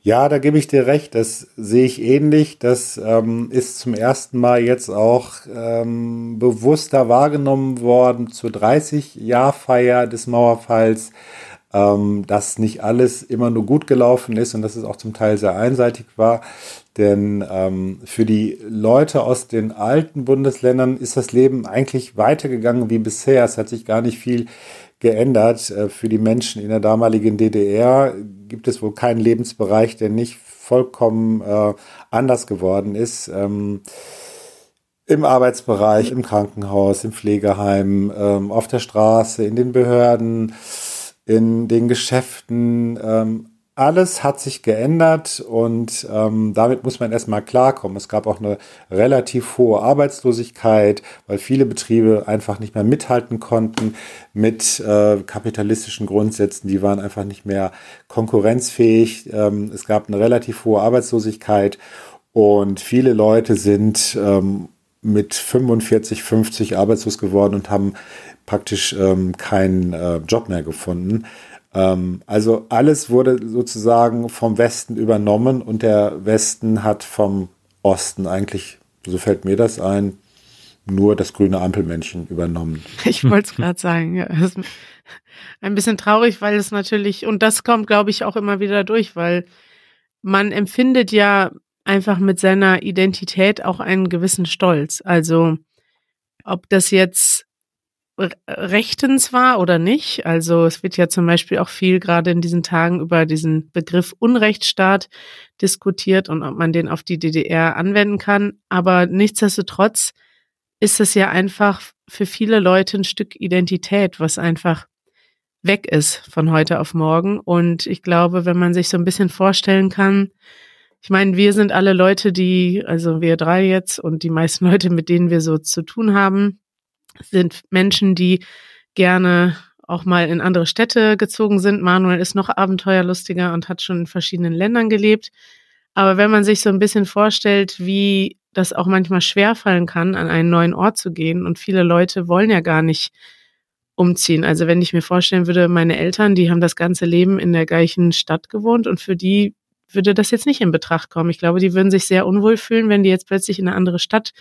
Ja, da gebe ich dir recht. Das sehe ich ähnlich. Das ähm, ist zum ersten Mal jetzt auch ähm, bewusster wahrgenommen worden zur 30-Jahr-Feier des Mauerfalls, ähm, dass nicht alles immer nur gut gelaufen ist und dass es auch zum Teil sehr einseitig war. Denn ähm, für die Leute aus den alten Bundesländern ist das Leben eigentlich weitergegangen wie bisher. Es hat sich gar nicht viel geändert. Äh, für die Menschen in der damaligen DDR gibt es wohl keinen Lebensbereich, der nicht vollkommen äh, anders geworden ist. Ähm, Im Arbeitsbereich, im Krankenhaus, im Pflegeheim, ähm, auf der Straße, in den Behörden, in den Geschäften. Ähm, alles hat sich geändert und ähm, damit muss man erstmal klarkommen. Es gab auch eine relativ hohe Arbeitslosigkeit, weil viele Betriebe einfach nicht mehr mithalten konnten mit äh, kapitalistischen Grundsätzen. Die waren einfach nicht mehr konkurrenzfähig. Ähm, es gab eine relativ hohe Arbeitslosigkeit und viele Leute sind ähm, mit 45, 50 arbeitslos geworden und haben praktisch ähm, keinen äh, Job mehr gefunden. Ähm, also alles wurde sozusagen vom Westen übernommen und der Westen hat vom Osten eigentlich, so fällt mir das ein, nur das grüne Ampelmännchen übernommen. [laughs] Ich wollte es gerade sagen. Ja, ein bisschen traurig, weil es natürlich, und das kommt, glaube ich, auch immer wieder durch, weil man empfindet ja einfach mit seiner Identität auch einen gewissen Stolz. Also ob das jetzt rechtens war oder nicht. Also es wird ja zum Beispiel auch viel gerade in diesen Tagen über diesen Begriff Unrechtsstaat diskutiert und ob man den auf die DDR anwenden kann. Aber nichtsdestotrotz ist es ja einfach für viele Leute ein Stück Identität, was einfach weg ist von heute auf morgen. Und ich glaube, wenn man sich so ein bisschen vorstellen kann, ich meine, wir sind alle Leute, die, also wir drei jetzt und die meisten [laughs] Leute, mit denen wir so zu tun haben, sind Menschen, die gerne auch mal in andere Städte gezogen sind. Manuel ist noch abenteuerlustiger und hat schon in verschiedenen Ländern gelebt. Aber wenn man sich so ein bisschen vorstellt, wie das auch manchmal schwerfallen kann, an einen neuen Ort zu gehen und viele Leute wollen ja gar nicht umziehen. Also wenn ich mir vorstellen würde, meine Eltern, die haben das ganze Leben in der gleichen Stadt gewohnt und für die würde das jetzt nicht in Betracht kommen. Ich glaube, die würden sich sehr unwohl fühlen, wenn die jetzt plötzlich in eine andere Stadt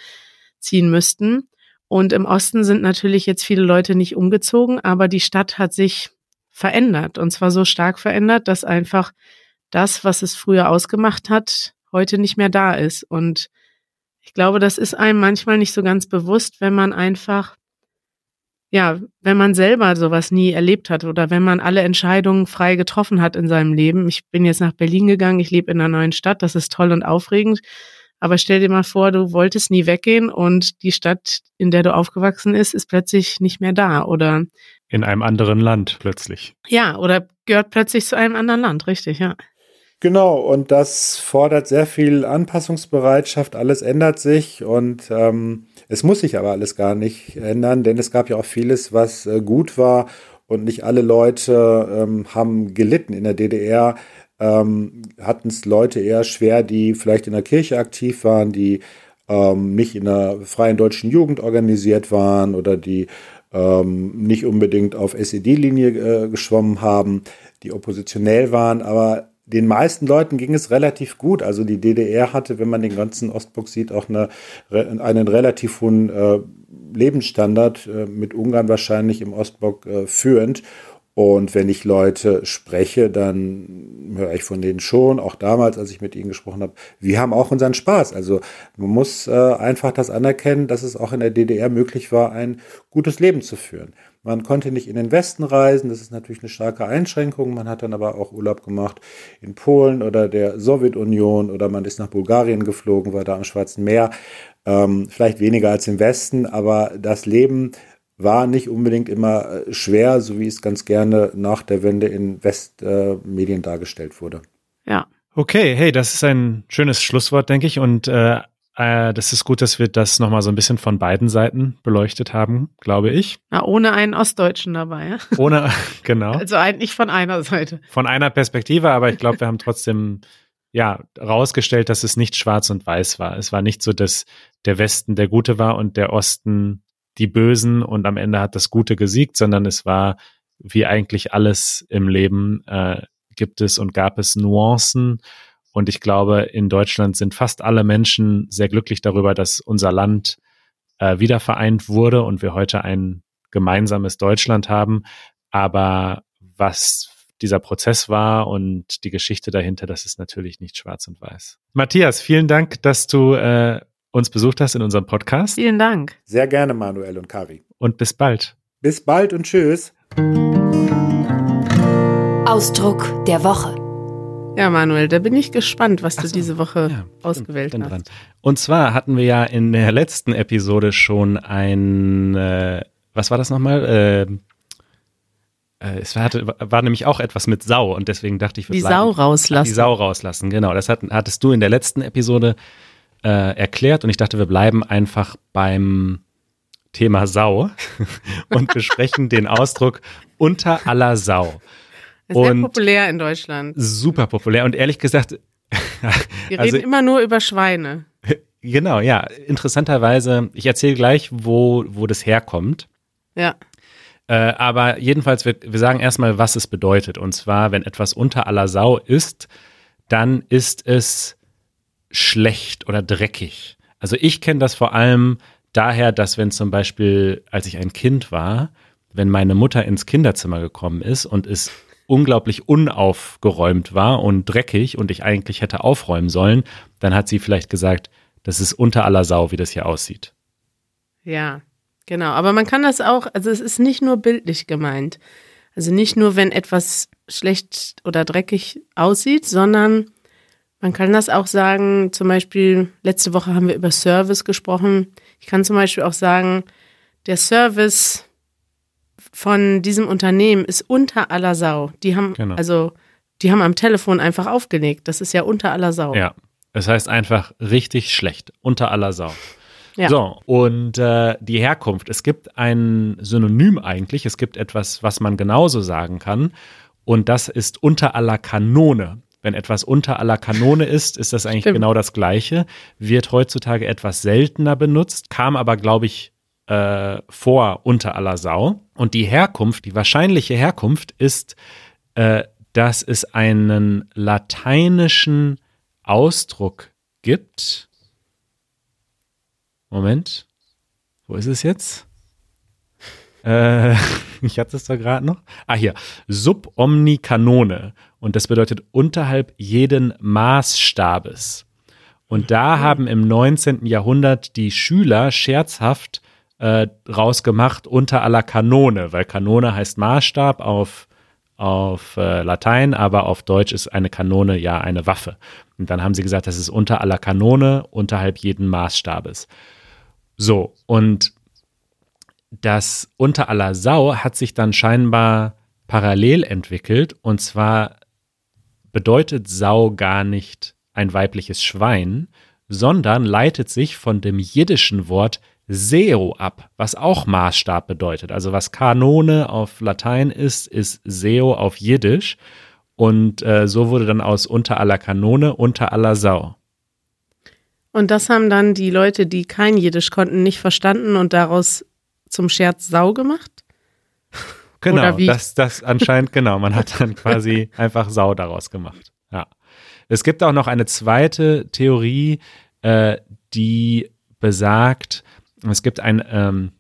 ziehen müssten. Und im Osten sind natürlich jetzt viele Leute nicht umgezogen, aber die Stadt hat sich verändert. Und zwar so stark verändert, dass einfach das, was es früher ausgemacht hat, heute nicht mehr da ist. Und ich glaube, das ist einem manchmal nicht so ganz bewusst, wenn man einfach, ja, wenn man selber sowas nie erlebt hat oder wenn man alle Entscheidungen frei getroffen hat in seinem Leben. Ich bin jetzt nach Berlin gegangen, ich lebe in einer neuen Stadt, das ist toll und aufregend. Aber stell dir mal vor, du wolltest nie weggehen und die Stadt, in der du aufgewachsen ist, ist plötzlich nicht mehr da oder in einem anderen Land plötzlich. Ja, oder gehört plötzlich zu einem anderen Land, richtig, ja. Genau, und das fordert sehr viel Anpassungsbereitschaft. Alles ändert sich und ähm, es muss sich aber alles gar nicht ändern, denn es gab ja auch vieles, was äh, gut war und nicht alle Leute ähm, haben gelitten in der DDR ähm, hatten es Leute eher schwer, die vielleicht in der Kirche aktiv waren, die ähm, nicht in der freien deutschen Jugend organisiert waren oder die ähm, nicht unbedingt auf SED-Linie äh, geschwommen haben, die oppositionell waren, aber den meisten Leuten ging es relativ gut. Also die DDR hatte, wenn man den ganzen Ostblock sieht, auch eine, einen relativ hohen äh, Lebensstandard, äh, mit Ungarn wahrscheinlich im Ostblock äh, führend. Und wenn ich Leute spreche, dann höre ich von denen schon, auch damals, als ich mit ihnen gesprochen habe, wir haben auch unseren Spaß. Also man muss äh, einfach das anerkennen, dass es auch in der DDR möglich war, ein gutes Leben zu führen. Man konnte nicht in den Westen reisen, das ist natürlich eine starke Einschränkung. Man hat dann aber auch Urlaub gemacht in Polen oder der Sowjetunion oder man ist nach Bulgarien geflogen, war da am Schwarzen Meer. Ähm, vielleicht weniger als im Westen, aber das Leben war nicht unbedingt immer äh, schwer, so wie es ganz gerne nach der Wende in Westmedien äh, dargestellt wurde. Ja. Okay, hey, das ist ein schönes Schlusswort, denke ich. Und äh, äh, das ist gut, dass wir das nochmal so ein bisschen von beiden Seiten beleuchtet haben, glaube ich. Na, ohne einen Ostdeutschen dabei. Ja? [laughs] Ohne, genau. Also eigentlich von einer Seite. Von einer Perspektive, aber ich glaube, wir haben trotzdem ja rausgestellt, dass es nicht schwarz und weiß war. Es war nicht so, dass der Westen der Gute war und der Osten die Bösen und am Ende hat das Gute gesiegt, sondern es war wie eigentlich alles im Leben äh, gibt es und gab es Nuancen. Und ich glaube, in Deutschland sind fast alle Menschen sehr glücklich darüber, dass unser Land äh, wieder vereint wurde und wir heute ein gemeinsames Deutschland haben. Aber was dieser Prozess war und die Geschichte dahinter, das ist natürlich nicht schwarz und weiß. Matthias, vielen Dank, dass du äh, uns besucht hast in unserem Podcast. Vielen Dank. Sehr gerne, Manuel und Kari. Und bis bald. Bis bald und tschüss. Ausdruck der Woche. Ja, Manuel, da bin ich gespannt, was du so, diese Woche ja, ausgewählt bin, bin hast. Dran. Und zwar hatten wir ja in der letzten Episode schon ein, äh, was war das nochmal? Äh, äh, es war, war, nämlich auch etwas mit Sau und deswegen dachte ich, wir die Sau rauslassen. Die Sau rauslassen, genau. Das hat, hattest du in der letzten Episode äh, erklärt und ich dachte, wir bleiben einfach beim Thema Sau [laughs] und besprechen den Ausdruck unter aller Sau. Sehr und populär in Deutschland. Super populär und ehrlich gesagt. Wir also, reden immer nur über Schweine. Genau, ja. Interessanterweise, ich erzähle gleich, wo, wo das herkommt. Ja. Äh, aber jedenfalls, wir, wir sagen erstmal, was es bedeutet. Und zwar, wenn etwas unter aller Sau ist, dann ist es schlecht oder dreckig. Also ich kenne das vor allem daher, dass wenn zum Beispiel, als ich ein Kind war, wenn meine Mutter ins Kinderzimmer gekommen ist und es unglaublich unaufgeräumt war und dreckig und ich eigentlich hätte aufräumen sollen, dann hat sie vielleicht gesagt, das ist unter aller Sau, wie das hier aussieht. Ja, genau. Aber man kann das auch, also es ist nicht nur bildlich gemeint. Also nicht nur, wenn etwas schlecht oder dreckig aussieht, sondern man kann das auch sagen, zum Beispiel, letzte Woche haben wir über Service gesprochen. Ich kann zum Beispiel auch sagen, der Service von diesem Unternehmen ist unter aller Sau. Die haben, Genau. also, die haben am Telefon einfach aufgelegt. Das ist ja unter aller Sau. Ja, es heißt einfach richtig schlecht, unter aller Sau. Ja. So, und äh, die Herkunft. Es gibt ein Synonym eigentlich, es gibt etwas, was man genauso sagen kann, und das ist unter aller Kanone. Wenn etwas unter aller Kanone ist, ist das eigentlich Stimmt. genau das Gleiche. Wird heutzutage etwas seltener benutzt, kam aber, glaube ich, äh, vor unter aller Sau. Und die Herkunft, die wahrscheinliche Herkunft ist, äh, dass es einen lateinischen Ausdruck gibt. Moment, wo ist es jetzt? Äh, [laughs] ich hatte es da gerade noch. Ah, hier. Sub omni canone. Und das bedeutet unterhalb jeden Maßstabes. Und da haben im 19. Jahrhundert die Schüler scherzhaft äh, rausgemacht unter aller Kanone, weil Kanone heißt Maßstab auf, auf äh, Latein, aber auf Deutsch ist eine Kanone ja eine Waffe. Und dann haben sie gesagt, das ist unter aller Kanone, unterhalb jeden Maßstabes. So, und das unter aller Sau hat sich dann scheinbar parallel entwickelt. Und zwar bedeutet Sau gar nicht ein weibliches Schwein, sondern leitet sich von dem jiddischen Wort Seo ab, was auch Maßstab bedeutet. Also was Kanone auf Latein ist, ist Seo auf Jiddisch. Und äh, so wurde dann aus unter aller Kanone unter aller Sau. Und das haben dann die Leute, die kein Jiddisch konnten, nicht verstanden und daraus zum Scherz Sau gemacht? Genau, Oder wie? das, das anscheinend, [laughs] genau. Man hat dann quasi einfach Sau daraus gemacht. Ja. Es gibt auch noch eine zweite Theorie, äh, die besagt, es gibt ein, ähm,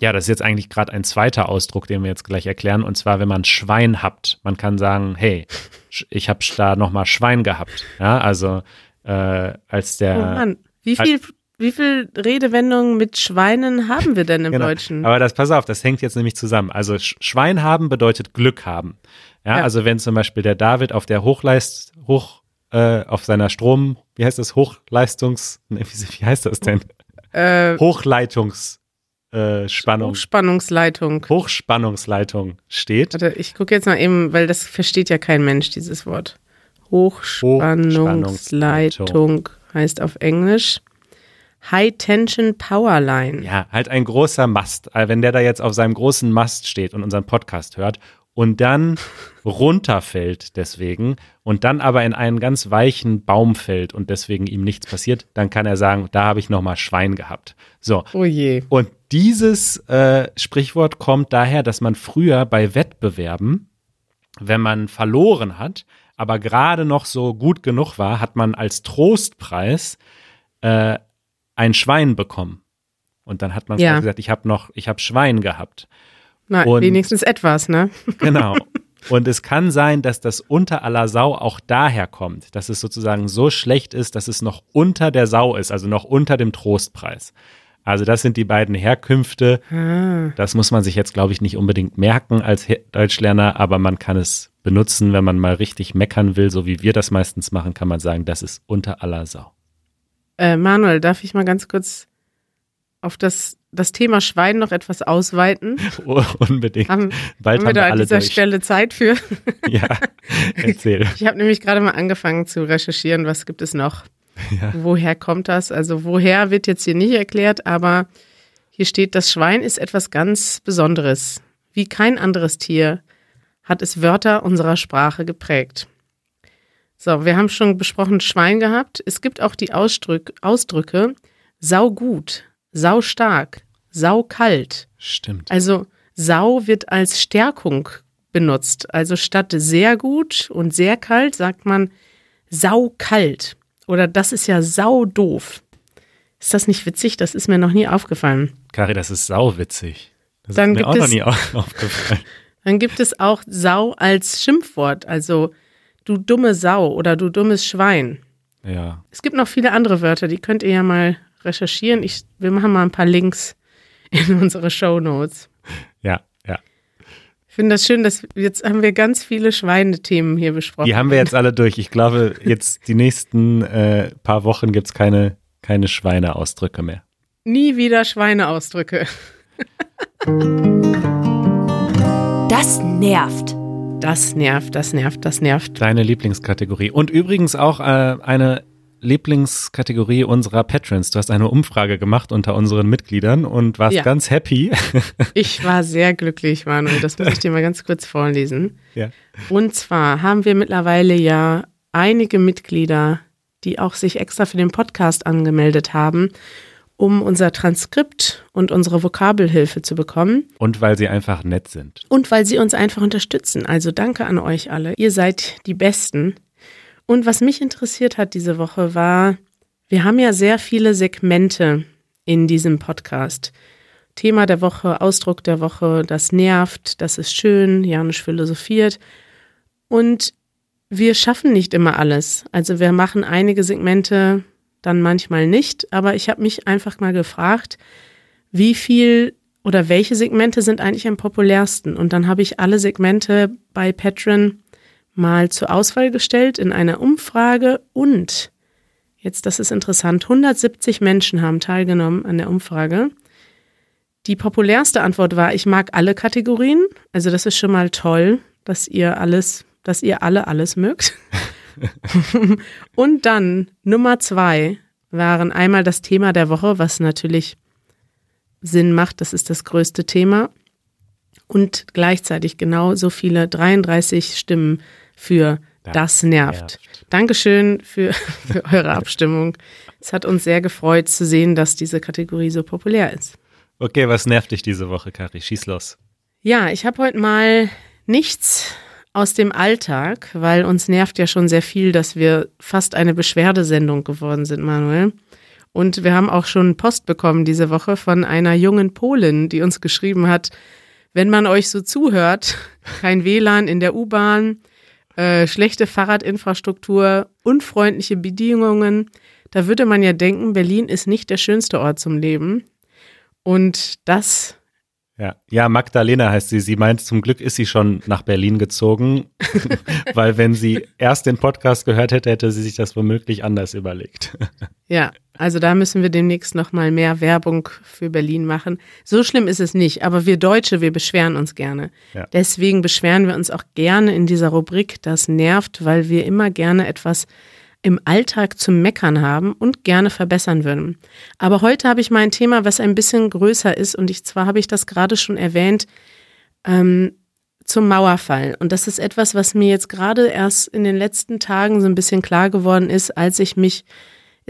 ja, das ist jetzt eigentlich gerade ein zweiter Ausdruck, den wir jetzt gleich erklären, und zwar, wenn man Schwein habt. Man kann sagen, hey, ich habe da nochmal Schwein gehabt. Ja, also äh, als der. Oh Mann, wie viel, wie viel Redewendungen mit Schweinen haben wir denn im Genau. Deutschen? Aber das, pass auf, das hängt jetzt nämlich zusammen. Also Sch- Schwein haben bedeutet Glück haben. Ja, Ja. also wenn zum Beispiel der David auf der Hochleist, hoch, äh, auf seiner Strom, wie heißt das, Hochleistungs, [laughs] wie, wie heißt das denn? äh, Hochleitungs, äh, Spannung, Hochspannungsleitung. Hochspannungsleitung steht. Warte, ich gucke jetzt mal eben, weil das versteht ja kein Mensch, dieses Wort. Hochspannungsleitung heißt auf Englisch High Tension Power Line. Ja, halt ein großer Mast. Äh, Wenn der da jetzt auf seinem großen Mast steht und unseren Podcast hört und dann [laughs] runterfällt deswegen und dann aber in einen ganz weichen Baum fällt und deswegen ihm nichts passiert, dann kann er sagen, da habe ich nochmal Schwein gehabt. So. Oh je. Und dieses äh, Sprichwort kommt daher, dass man früher bei Wettbewerben, wenn man verloren hat, aber gerade noch so gut genug war, hat man als Trostpreis äh, ein Schwein bekommen. Und dann hat man Ja. gesagt, ich habe noch, ich habe Schwein gehabt. Na, Und- wenigstens etwas, ne? [laughs] Genau. [laughs] Und es kann sein, dass das unter aller Sau auch daher kommt, dass es sozusagen so schlecht ist, dass es noch unter der Sau ist, also noch unter dem Trostpreis. Also das sind die beiden Herkünfte. Ah. Das muss man sich jetzt, glaube ich, nicht unbedingt merken als Deutschlerner, aber man kann es benutzen, wenn man mal richtig meckern will, so wie wir das meistens machen, kann man sagen, das ist unter aller Sau. Äh, Manuel, darf ich mal ganz kurz auf das, das Thema Schwein noch etwas ausweiten? [laughs] Oh, unbedingt. Haben, Bald haben wir da an dieser durch. Stelle Zeit für? [laughs] Ja, erzähl. Ich habe nämlich gerade mal angefangen zu recherchieren, was gibt es noch? Ja. Woher kommt das? Also woher wird jetzt hier nicht erklärt, aber hier steht, das Schwein ist etwas ganz Besonderes. Wie kein anderes Tier hat es Wörter unserer Sprache geprägt. So, wir haben schon besprochen Schwein gehabt. Es gibt auch die Ausdrück, Ausdrücke saugut, saustark, saukalt. Stimmt. Also Sau wird als Stärkung benutzt. Also statt sehr gut und sehr kalt sagt man saukalt. Oder das ist ja sau doof. Ist das nicht witzig? Das ist mir noch nie aufgefallen. Kari, das ist sauwitzig. Das Dann ist mir auch noch es- nie [laughs] au- aufgefallen. Dann gibt es auch Sau als Schimpfwort, also du dumme Sau oder du dummes Schwein. Ja. Es gibt noch viele andere Wörter, die könnt ihr ja mal recherchieren. Ich, wir machen mal ein paar Links [laughs] in unsere Show Notes. Ja, ja. Ich finde das schön, dass jetzt haben wir ganz viele Schweinethemen hier besprochen. Die haben wir jetzt alle durch. Ich glaube, jetzt die nächsten äh, paar Wochen gibt's keine, keine Schweineausdrücke mehr. Nie wieder Schweineausdrücke. Das nervt. Das nervt, das nervt, das nervt. Deine Lieblingskategorie. Und übrigens auch äh, eine Lieblingskategorie unserer Patrons. Du hast eine Umfrage gemacht unter unseren Mitgliedern und warst Ja. ganz happy. [laughs] Ich war sehr glücklich, Manuel. Das muss ich dir mal ganz kurz vorlesen. ja. Und zwar haben wir mittlerweile ja einige Mitglieder, die auch sich extra für den Podcast angemeldet haben, um unser Transkript und unsere Vokabelhilfe zu bekommen Und weil sie einfach nett sind. und weil sie uns einfach unterstützen. Also danke an euch alle. Ihr seid die Besten. Und was mich interessiert hat diese Woche war, wir haben ja sehr viele Segmente in diesem Podcast. Thema der Woche, Ausdruck der Woche, das nervt, das ist schön, Janisch philosophiert. Und wir schaffen nicht immer alles. Also wir machen einige Segmente dann manchmal nicht, aber ich habe mich einfach mal gefragt, wie viel oder welche Segmente sind eigentlich am populärsten? Und dann habe ich alle Segmente bei Patreon mal zur Auswahl gestellt in einer Umfrage und jetzt, das ist interessant, 170 Menschen haben teilgenommen an der Umfrage. Die populärste Antwort war, ich mag alle Kategorien. Also das ist schon mal toll, dass ihr alles, dass ihr alle alles mögt. [laughs] [laughs] und dann Nummer zwei waren einmal das Thema der Woche, was natürlich Sinn macht. Das ist das größte Thema. Und gleichzeitig genau so viele 33 Stimmen für Das das nervt. nervt. Dankeschön für, [laughs] für eure Abstimmung. Es hat uns sehr gefreut zu sehen, dass diese Kategorie so populär ist. Okay, was nervt dich diese Woche, Kari? Schieß los. Ja, ich habe heute mal nichts aus dem Alltag, weil uns nervt ja schon sehr viel, dass wir fast eine Beschwerdesendung geworden sind, Manuel. Und wir haben auch schon Post bekommen diese Woche von einer jungen Polin, die uns geschrieben hat, wenn man euch so zuhört, [laughs] kein WLAN in der U-Bahn, äh, schlechte Fahrradinfrastruktur, unfreundliche Bedingungen, da würde man ja denken, Berlin ist nicht der schönste Ort zum Leben. Und das Ja. ja, Magdalena heißt sie. Sie meint, zum Glück ist sie schon nach Berlin gezogen, [laughs] weil wenn sie erst den Podcast gehört hätte, hätte sie sich das womöglich anders überlegt. [laughs] Ja, also da müssen wir demnächst noch mal mehr Werbung für Berlin machen. So schlimm ist es nicht, aber wir Deutsche, wir beschweren uns gerne. Ja. Deswegen beschweren wir uns auch gerne in dieser Rubrik, das nervt, weil wir immer gerne etwas im Alltag zum Meckern haben und gerne verbessern würden. Aber heute habe ich mal ein Thema, was ein bisschen größer ist und ich zwar habe ich das gerade schon erwähnt, ähm, zum Mauerfall. Und das ist etwas, was mir jetzt gerade erst in den letzten Tagen so ein bisschen klar geworden ist, als ich mich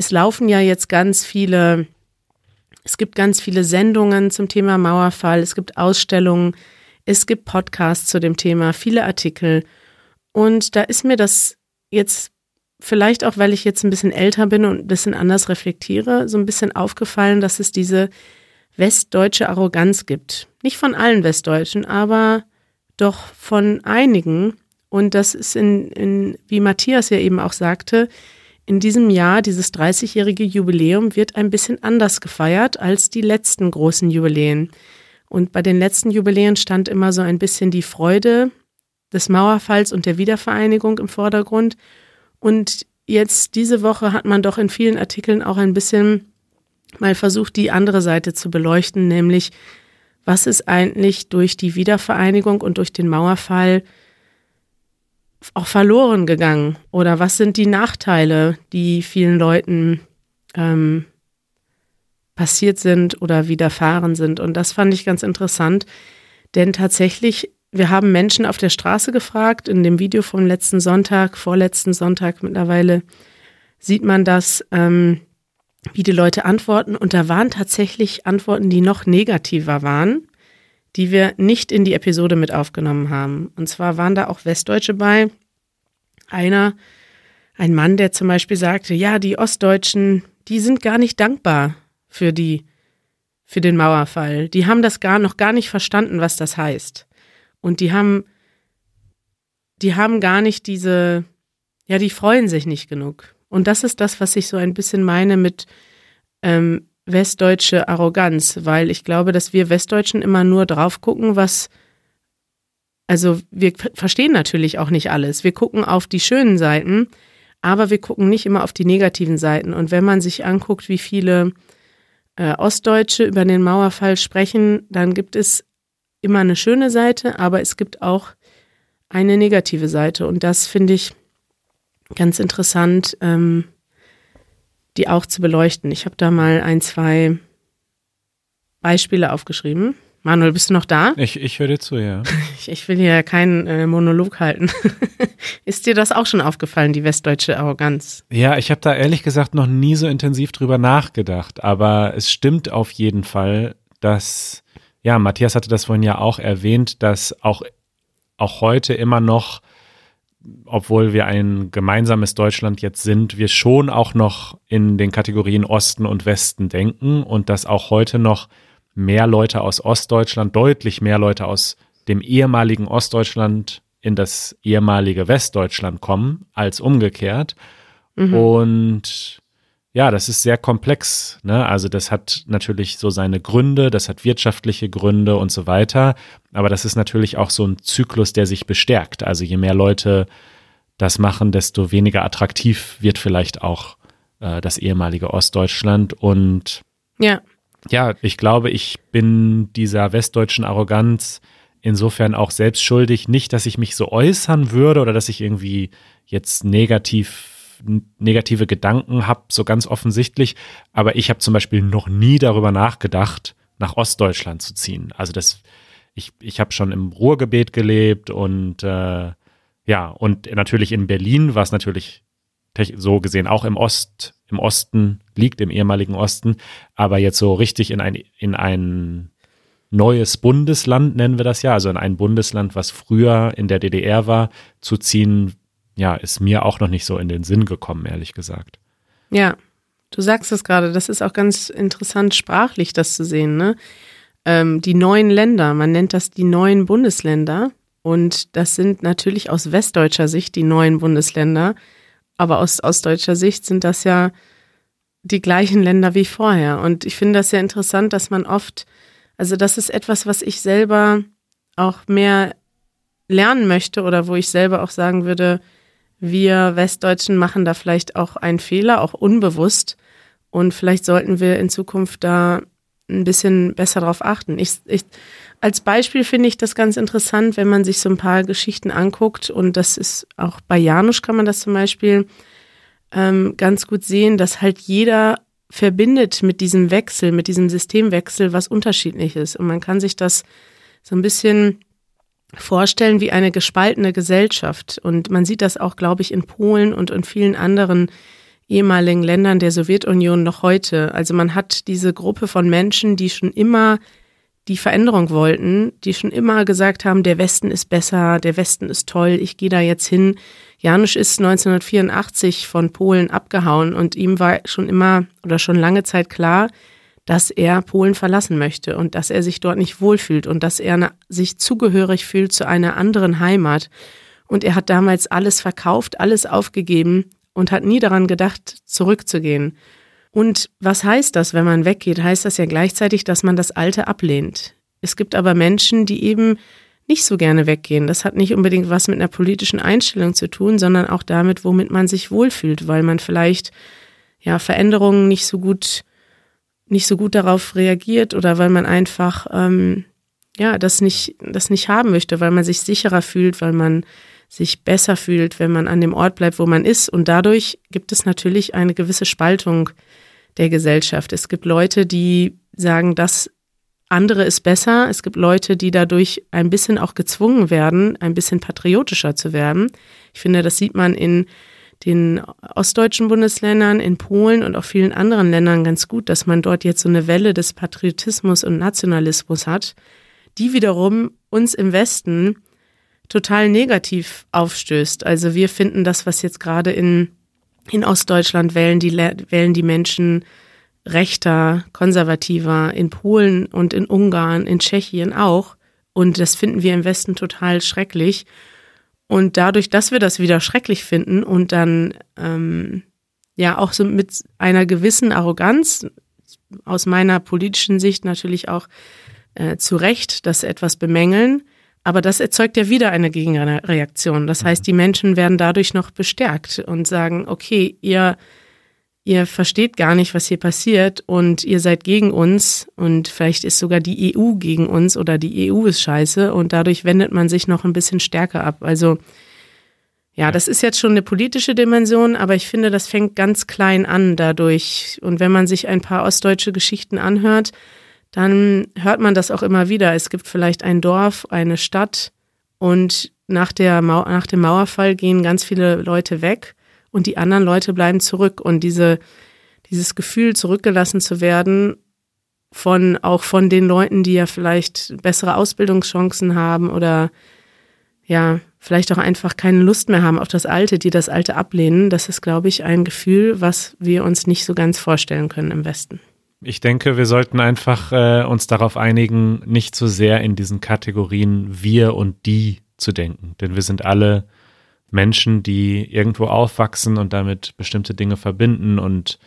es laufen ja jetzt ganz viele, es gibt ganz viele Sendungen zum Thema Mauerfall, es gibt Ausstellungen, es gibt Podcasts zu dem Thema, viele Artikel. Und da ist mir das jetzt vielleicht auch, weil ich jetzt ein bisschen älter bin und ein bisschen anders reflektiere, so ein bisschen aufgefallen, dass es diese westdeutsche Arroganz gibt. Nicht von allen Westdeutschen, aber doch von einigen. Und das ist in, in wie Matthias ja eben auch sagte, in diesem Jahr, dieses 30-jährige Jubiläum, wird ein bisschen anders gefeiert als die letzten großen Jubiläen. Und bei den letzten Jubiläen stand immer so ein bisschen die Freude des Mauerfalls und der Wiedervereinigung im Vordergrund. Und jetzt diese Woche hat man doch in vielen Artikeln auch ein bisschen mal versucht, die andere Seite zu beleuchten, nämlich was ist eigentlich durch die Wiedervereinigung und durch den Mauerfall auch verloren gegangen? Oder was sind die Nachteile, die vielen Leuten ähm, passiert sind oder widerfahren sind? Und das fand ich ganz interessant, denn tatsächlich, wir haben Menschen auf der Straße gefragt, in dem Video vom letzten Sonntag, vorletzten Sonntag mittlerweile, sieht man das, ähm, wie die Leute antworten. Und da waren tatsächlich Antworten, die noch negativer waren. die wir nicht in die Episode mit aufgenommen haben. Und zwar waren da auch Westdeutsche bei. Einer, ein Mann, der zum Beispiel sagte, ja, die Ostdeutschen, die sind gar nicht dankbar für die, für den Mauerfall. Die haben das gar noch gar nicht verstanden, was das heißt. Und die haben, die haben gar nicht diese, ja, die freuen sich nicht genug. Und das ist das, was ich so ein bisschen meine mit ähm, westdeutsche Arroganz, weil ich glaube, dass wir Westdeutschen immer nur drauf gucken, was also wir verstehen natürlich auch nicht alles. Wir gucken auf die schönen Seiten, aber wir gucken nicht immer auf die negativen Seiten. Und wenn man sich anguckt, wie viele äh, Ostdeutsche über den Mauerfall sprechen, dann gibt es immer eine schöne Seite, aber es gibt auch eine negative Seite. Und das finde ich ganz interessant, ähm, die auch zu beleuchten. Ich habe da mal ein, zwei Beispiele aufgeschrieben. Manuel, bist du noch da? Ich, ich höre dir zu, ja. [laughs] Ich, ich will hier keinen äh, Monolog halten. [laughs] Ist dir das auch schon aufgefallen, die westdeutsche Arroganz? Ja, ich habe da ehrlich gesagt noch nie so intensiv drüber nachgedacht, aber es stimmt auf jeden Fall, dass, ja, Matthias hatte das vorhin ja auch erwähnt, dass auch, auch heute immer noch obwohl wir ein gemeinsames Deutschland jetzt sind, wir schon auch noch in den Kategorien Osten und Westen denken und dass auch heute noch mehr Leute aus Ostdeutschland, deutlich mehr Leute aus dem ehemaligen Ostdeutschland in das ehemalige Westdeutschland kommen als umgekehrt. Mhm. Und ja, das ist sehr komplex. Ne? Also das hat natürlich so seine Gründe, das hat wirtschaftliche Gründe und so weiter. Aber das ist natürlich auch so ein Zyklus, der sich bestärkt. Also je mehr Leute das machen, desto weniger attraktiv wird vielleicht auch äh, das ehemalige Ostdeutschland. Und ja. ja, ich glaube, ich bin dieser westdeutschen Arroganz insofern auch selbst schuldig. Nicht, dass ich mich so äußern würde oder dass ich irgendwie jetzt negativ negative Gedanken habe, so ganz offensichtlich. Aber ich habe zum Beispiel noch nie darüber nachgedacht, nach Ostdeutschland zu ziehen. Also das, ich, ich habe schon im Ruhrgebiet gelebt und äh, ja, und natürlich in Berlin, was natürlich so gesehen auch im Ost, im Osten liegt, im ehemaligen Osten, aber jetzt so richtig in ein, in ein neues Bundesland, nennen wir das ja, also in ein Bundesland, was früher in der DDR war, zu ziehen, ja, ist mir auch noch nicht so in den Sinn gekommen, ehrlich gesagt. Ja, du sagst es gerade, das ist auch ganz interessant sprachlich, das zu sehen, ne? Ähm, die neuen Länder, man nennt das die neuen Bundesländer. Und das sind natürlich aus westdeutscher Sicht die neuen Bundesländer. Aber aus ostdeutscher Sicht sind das ja die gleichen Länder wie vorher. Und ich finde das sehr interessant, dass man oft, also das ist etwas, was ich selber auch mehr lernen möchte oder wo ich selber auch sagen würde, wir Westdeutschen machen da vielleicht auch einen Fehler, auch unbewusst. Und vielleicht sollten wir in Zukunft da ein bisschen besser drauf achten. Ich, ich, als Beispiel finde ich das ganz interessant, wenn man sich so ein paar Geschichten anguckt. Und das ist auch bei Janusz kann man das zum Beispiel ähm, ganz gut sehen, dass halt jeder verbindet mit diesem Wechsel, mit diesem Systemwechsel was unterschiedlich ist. Und man kann sich das so ein bisschen vorstellen wie eine gespaltene Gesellschaft. Und man sieht das auch, glaube ich, in Polen und in vielen anderen ehemaligen Ländern der Sowjetunion noch heute. Also man hat diese Gruppe von Menschen, die schon immer die Veränderung wollten, die schon immer gesagt haben, der Westen ist besser, der Westen ist toll, ich gehe da jetzt hin. Janusz ist 1984 von Polen abgehauen und ihm war schon immer oder schon lange Zeit klar, dass er Polen verlassen möchte und dass er sich dort nicht wohlfühlt und dass er sich zugehörig fühlt zu einer anderen Heimat. Und er hat damals alles verkauft, alles aufgegeben und hat nie daran gedacht, zurückzugehen. Und was heißt das, wenn man weggeht? Heißt das ja gleichzeitig, dass man das Alte ablehnt. Es gibt aber Menschen, die eben nicht so gerne weggehen. Das hat nicht unbedingt was mit einer politischen Einstellung zu tun, sondern auch damit, womit man sich wohlfühlt, weil man vielleicht ja Veränderungen nicht so gut nicht so gut darauf reagiert oder weil man einfach ähm, ja das nicht das nicht haben möchte, weil man sich sicherer fühlt, weil man sich besser fühlt, wenn man an dem Ort bleibt, wo man ist. Und dadurch gibt es natürlich eine gewisse Spaltung der Gesellschaft. Es gibt Leute, die sagen, das andere ist besser. Es gibt Leute, die dadurch ein bisschen auch gezwungen werden, ein bisschen patriotischer zu werden. Ich finde, das sieht man in den ostdeutschen Bundesländern, in Polen und auch vielen anderen Ländern ganz gut, dass man dort jetzt so eine Welle des Patriotismus und Nationalismus hat, die wiederum uns im Westen total negativ aufstößt. Also wir finden das, was jetzt gerade in, in Ostdeutschland wählen, die, wählen die Menschen rechter, konservativer, in Polen und in Ungarn, in Tschechien auch. Und das finden wir im Westen total schrecklich. Und dadurch, dass wir das wieder schrecklich finden und dann ähm, ja auch so mit einer gewissen Arroganz, aus meiner politischen Sicht natürlich auch äh, zu Recht, das etwas bemängeln, aber das erzeugt ja wieder eine Gegenreaktion. Das heißt, die Menschen werden dadurch noch bestärkt und sagen, okay, ihr ihr versteht gar nicht, was hier passiert und ihr seid gegen uns und vielleicht ist sogar die EU gegen uns oder die EU ist scheiße und dadurch wendet man sich noch ein bisschen stärker ab. Also ja, das ist jetzt schon eine politische Dimension, aber ich finde, das fängt ganz klein an dadurch. Und wenn man sich ein paar ostdeutsche Geschichten anhört, dann hört man das auch immer wieder. Es gibt vielleicht ein Dorf, eine Stadt und nach, der nach dem Mauerfall gehen ganz viele Leute weg und die anderen Leute bleiben zurück. Und diese, dieses Gefühl, zurückgelassen zu werden, von auch von den Leuten, die ja vielleicht bessere Ausbildungschancen haben oder ja, vielleicht auch einfach keine Lust mehr haben auf das Alte, die das Alte ablehnen, das ist, glaube ich, ein Gefühl, was wir uns nicht so ganz vorstellen können im Westen. Ich denke, wir sollten einfach äh, uns darauf einigen, nicht so sehr in diesen Kategorien wir und die zu denken. Denn wir sind alle Menschen, die irgendwo aufwachsen und damit bestimmte Dinge verbinden und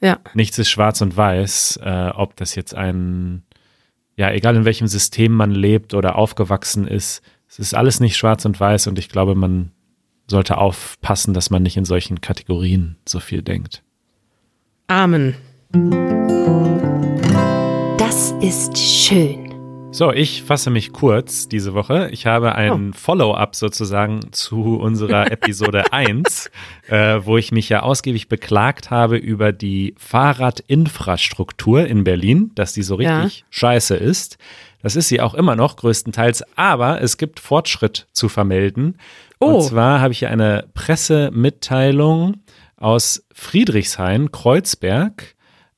ja. nichts ist schwarz und weiß, äh, ob das jetzt ein, ja, egal in welchem System man lebt oder aufgewachsen ist, es ist alles nicht schwarz und weiß und ich glaube, man sollte aufpassen, dass man nicht in solchen Kategorien so viel denkt. Amen. Das ist schön. So, ich fasse mich kurz diese Woche. Ich habe ein oh. Follow-up sozusagen zu unserer [laughs] Episode 1, äh, wo ich mich ja ausgiebig beklagt habe über die Fahrradinfrastruktur in Berlin, dass die so richtig ja. scheiße ist. Das ist sie auch immer noch größtenteils, aber es gibt Fortschritt zu vermelden. Oh. Und zwar habe ich hier eine Pressemitteilung aus Friedrichshain, Kreuzberg.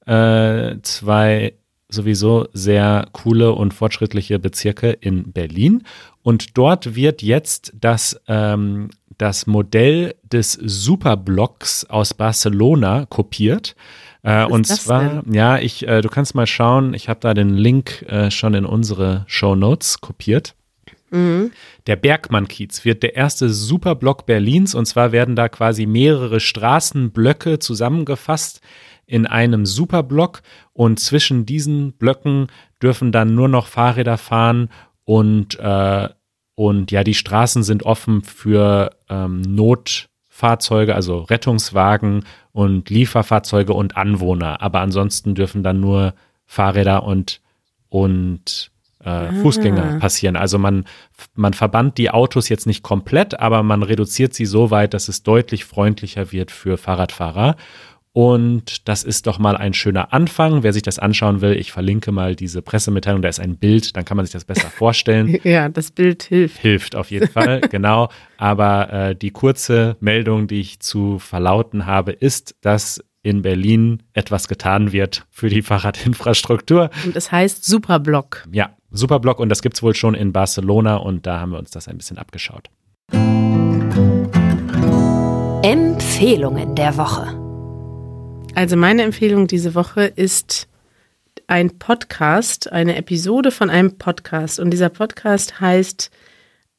Äh, zwei sowieso sehr coole und fortschrittliche Bezirke in Berlin. Und dort wird jetzt das, ähm, das Modell des Superblocks aus Barcelona kopiert. Äh, und zwar, denn? ja, ich, äh, du kannst mal schauen, ich habe da den Link äh, schon in unsere Show Notes kopiert. Mhm. Der Bergmann-Kiez wird der erste Superblock Berlins und zwar werden da quasi mehrere Straßenblöcke zusammengefasst in einem Superblock und zwischen diesen Blöcken dürfen dann nur noch Fahrräder fahren und, äh, und ja, die Straßen sind offen für ähm, Notfahrzeuge, also Rettungswagen und Lieferfahrzeuge und Anwohner. Aber ansonsten dürfen dann nur Fahrräder und, und äh, ah. Fußgänger passieren. Also man, man verbannt die Autos jetzt nicht komplett, aber man reduziert sie so weit, dass es deutlich freundlicher wird für Fahrradfahrer. Und das ist doch mal ein schöner Anfang. Wer sich das anschauen will, ich verlinke mal diese Pressemitteilung. Da ist ein Bild, dann kann man sich das besser vorstellen. [laughs] ja, das Bild hilft. Hilft auf jeden Fall, [laughs] genau. Aber äh, die kurze Meldung, die ich zu verlauten habe, ist, dass in Berlin etwas getan wird für die Fahrradinfrastruktur. Und es heißt Superblock. Ja, Superblock und das gibt es wohl schon in Barcelona und da haben wir uns das ein bisschen abgeschaut. Empfehlungen der Woche. Also meine Empfehlung diese Woche ist ein Podcast, eine Episode von einem Podcast. Und dieser Podcast heißt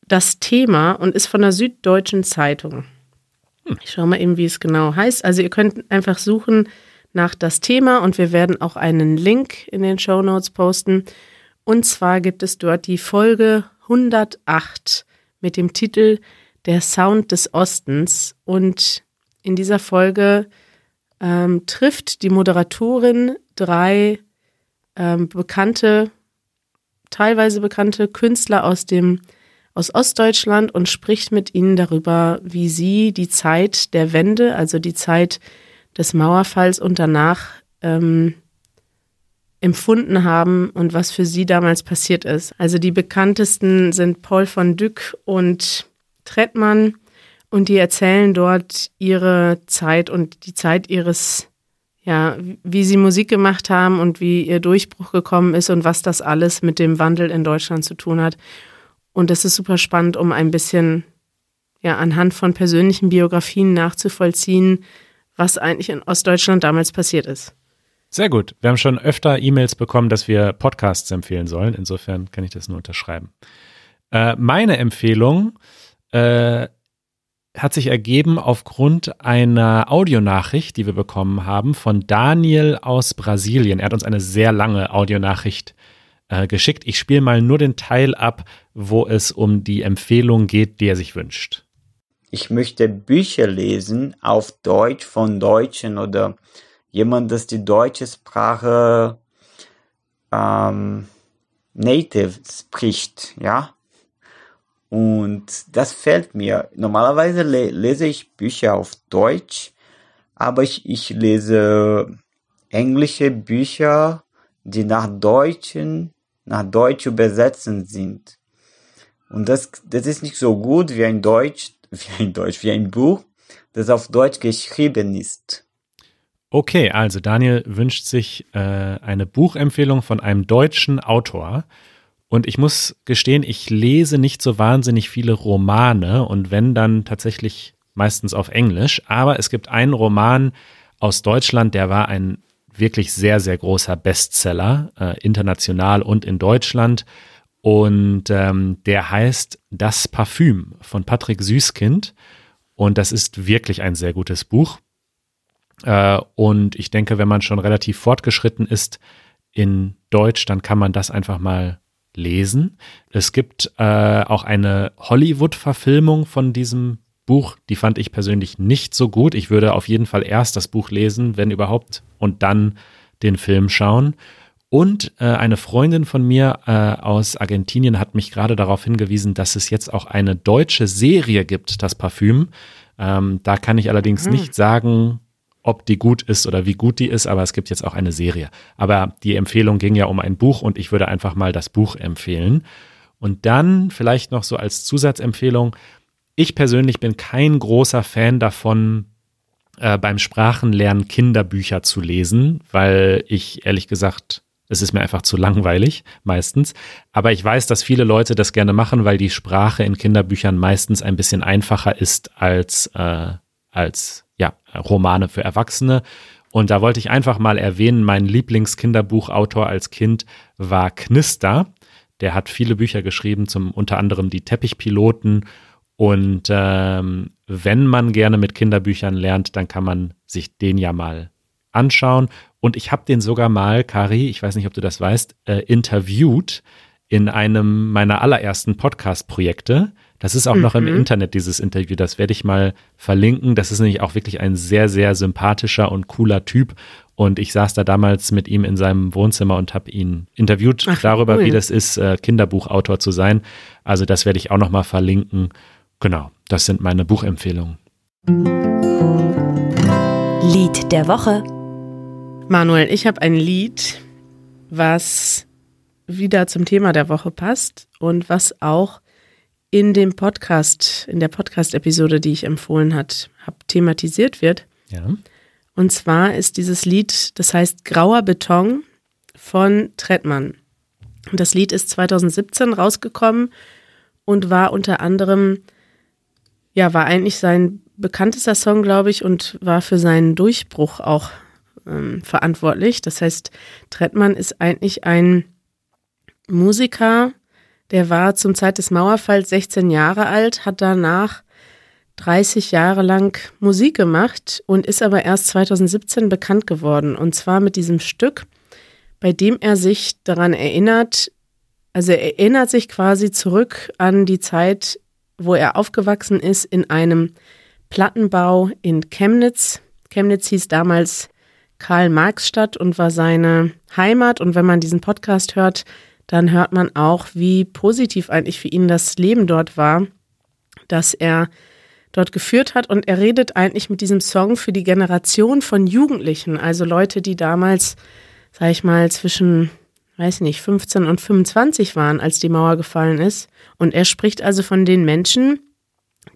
Das Thema und ist von der Süddeutschen Zeitung. Hm. Ich schaue mal eben, wie es genau heißt. Also ihr könnt einfach suchen nach das Thema und wir werden auch einen Link in den Show Notes posten. Und zwar gibt es dort die Folge 108 mit dem Titel Der Sound des Ostens. Und in dieser Folge ähm, trifft die Moderatorin drei ähm, bekannte, teilweise bekannte Künstler aus dem aus Ostdeutschland und spricht mit ihnen darüber, wie sie die Zeit der Wende, also die Zeit des Mauerfalls und danach ähm, empfunden haben und was für sie damals passiert ist. Also die bekanntesten sind Paul von Dyck und Trettmann. Und die erzählen dort ihre Zeit und die Zeit ihres, ja, wie sie Musik gemacht haben und wie ihr Durchbruch gekommen ist und was das alles mit dem Wandel in Deutschland zu tun hat. Und das ist super spannend, um ein bisschen ja anhand von persönlichen Biografien nachzuvollziehen, was eigentlich in Ostdeutschland damals passiert ist. Sehr gut. Wir haben schon öfter E-Mails bekommen, dass wir Podcasts empfehlen sollen. Insofern kann ich das nur unterschreiben. Äh, meine Empfehlung äh, hat sich ergeben aufgrund einer Audionachricht, die wir bekommen haben von Daniel aus Brasilien. Er hat uns eine sehr lange Audionachricht äh, geschickt. Ich spiele mal nur den Teil ab, wo es um die Empfehlung geht, die er sich wünscht. Ich möchte Bücher lesen auf Deutsch von Deutschen oder jemand, das die deutsche Sprache ähm, native spricht, ja. Und das fällt mir. Normalerweise le lese ich Bücher auf Deutsch, aber ich, ich lese englische Bücher, die nach Deutschen, nach Deutsch übersetzen sind. Und das, das ist nicht so gut wie ein Deutsch, [laughs] wie ein Deutsch, wie ein Buch, das auf Deutsch geschrieben ist. Okay, also Daniel wünscht sich äh, eine Buchempfehlung von einem deutschen Autor. Und ich muss gestehen, ich lese nicht so wahnsinnig viele Romane und wenn dann tatsächlich meistens auf Englisch. Aber es gibt einen Roman aus Deutschland, der war ein wirklich sehr, sehr großer Bestseller, äh, international und in Deutschland. Und ähm, der heißt Das Parfüm von Patrick Süßkind. Und das ist wirklich ein sehr gutes Buch. Äh, und ich denke, wenn man schon relativ fortgeschritten ist in Deutsch, dann kann man das einfach mal lesen. Es gibt äh, auch eine Hollywood-Verfilmung von diesem Buch, die fand ich persönlich nicht so gut. Ich würde auf jeden Fall erst das Buch lesen, wenn überhaupt, und dann den Film schauen. Und äh, eine Freundin von mir äh, aus Argentinien hat mich gerade darauf hingewiesen, dass es jetzt auch eine deutsche Serie gibt, das Parfüm. Ähm, da kann ich allerdings hm. nicht sagen, ob die gut ist oder wie gut die ist, aber es gibt jetzt auch eine Serie. Aber die Empfehlung ging ja um ein Buch und ich würde einfach mal das Buch empfehlen. Und dann vielleicht noch so als Zusatzempfehlung, ich persönlich bin kein großer Fan davon, äh, beim Sprachenlernen Kinderbücher zu lesen, weil ich ehrlich gesagt, es ist mir einfach zu langweilig meistens. Aber ich weiß, dass viele Leute das gerne machen, weil die Sprache in Kinderbüchern meistens ein bisschen einfacher ist als, äh, als Romane für Erwachsene. Und da wollte ich einfach mal erwähnen, mein Lieblingskinderbuchautor als Kind war Knister. Der hat viele Bücher geschrieben, zum unter anderem die Teppichpiloten. Und ähm, wenn man gerne mit Kinderbüchern lernt, dann kann man sich den ja mal anschauen. Und ich habe den sogar mal, Kari, ich weiß nicht, ob du das weißt, äh, interviewt in einem meiner allerersten Podcast-Projekte. Das ist auch mhm. noch im mhm. Internet, dieses Interview. Das werde ich mal verlinken. Das ist nämlich auch wirklich ein sehr, sehr sympathischer und cooler Typ. Und ich saß da damals mit ihm in seinem Wohnzimmer und habe ihn interviewt Ach, darüber, cool. wie das ist, äh, Kinderbuchautor zu sein. Also das werde ich auch noch mal verlinken. Genau, das sind meine Buchempfehlungen. Lied der Woche. Manuel, ich habe ein Lied, was wieder zum Thema der Woche passt und was auch in dem Podcast, in der Podcast-Episode, die ich empfohlen hat, habe thematisiert wird. Ja. Und zwar ist dieses Lied, das heißt Grauer Beton von Trettmann. Und das Lied ist 2017 rausgekommen und war unter anderem, ja, war eigentlich sein bekanntester Song, glaube ich, und war für seinen Durchbruch auch ähm, verantwortlich. Das heißt, Trettmann ist eigentlich ein Musiker, der war zum Zeit des Mauerfalls 16 Jahre alt, hat danach 30 Jahre lang Musik gemacht und ist aber erst 2017 bekannt geworden. Und zwar mit diesem Stück, bei dem er sich daran erinnert, also er erinnert sich quasi zurück an die Zeit, wo er aufgewachsen ist in einem Plattenbau in Chemnitz. Chemnitz hieß damals Karl-Marx-Stadt und war seine Heimat. Und wenn man diesen Podcast hört, dann hört man auch, wie positiv eigentlich für ihn das Leben dort war, dass er dort geführt hat. Und er redet eigentlich mit diesem Song für die Generation von Jugendlichen, also Leute, die damals, sag ich mal, zwischen, weiß nicht, 15 und 25 waren, als die Mauer gefallen ist. Und er spricht also von den Menschen,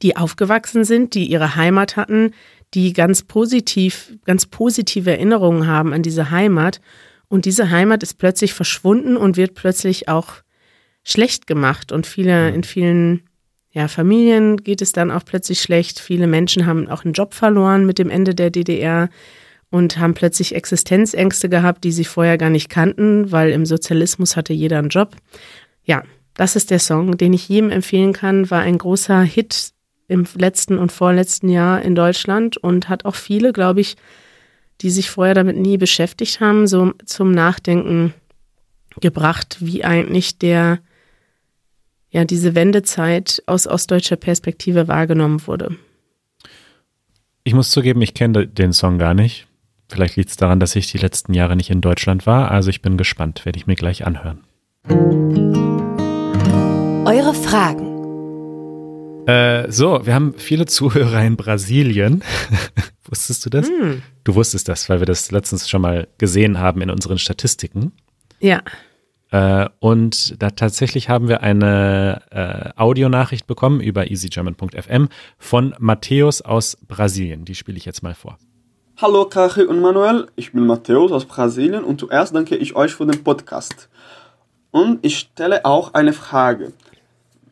die aufgewachsen sind, die ihre Heimat hatten, die ganz positiv, ganz positive Erinnerungen haben an diese Heimat. Und diese Heimat ist plötzlich verschwunden und wird plötzlich auch schlecht gemacht. Und viele, in vielen ja, Familien geht es dann auch plötzlich schlecht. Viele Menschen haben auch einen Job verloren mit dem Ende der DDR und haben plötzlich Existenzängste gehabt, die sie vorher gar nicht kannten, weil im Sozialismus hatte jeder einen Job. Ja, das ist der Song, den ich jedem empfehlen kann, war ein großer Hit im letzten und vorletzten Jahr in Deutschland und hat auch viele, glaube ich, die sich vorher damit nie beschäftigt haben, so zum Nachdenken gebracht, wie eigentlich der, ja, diese Wendezeit aus ostdeutscher Perspektive wahrgenommen wurde. Ich muss zugeben, ich kenne den Song gar nicht. Vielleicht liegt es daran, dass ich die letzten Jahre nicht in Deutschland war. Also ich bin gespannt, werde ich mir gleich anhören. Eure Fragen. Äh, so, wir haben viele Zuhörer in Brasilien. [laughs] Wusstest du das? Hm. Du wusstest das, weil wir das letztens schon mal gesehen haben in unseren Statistiken. Ja, Äh, und da tatsächlich haben wir eine äh, Audionachricht bekommen über easygerman.fm von Matthäus aus Brasilien. Die spiele ich jetzt mal vor. Hallo Kari und Manuel, ich bin Matthäus aus Brasilien und zuerst danke ich euch für den Podcast. Und ich stelle auch eine Frage.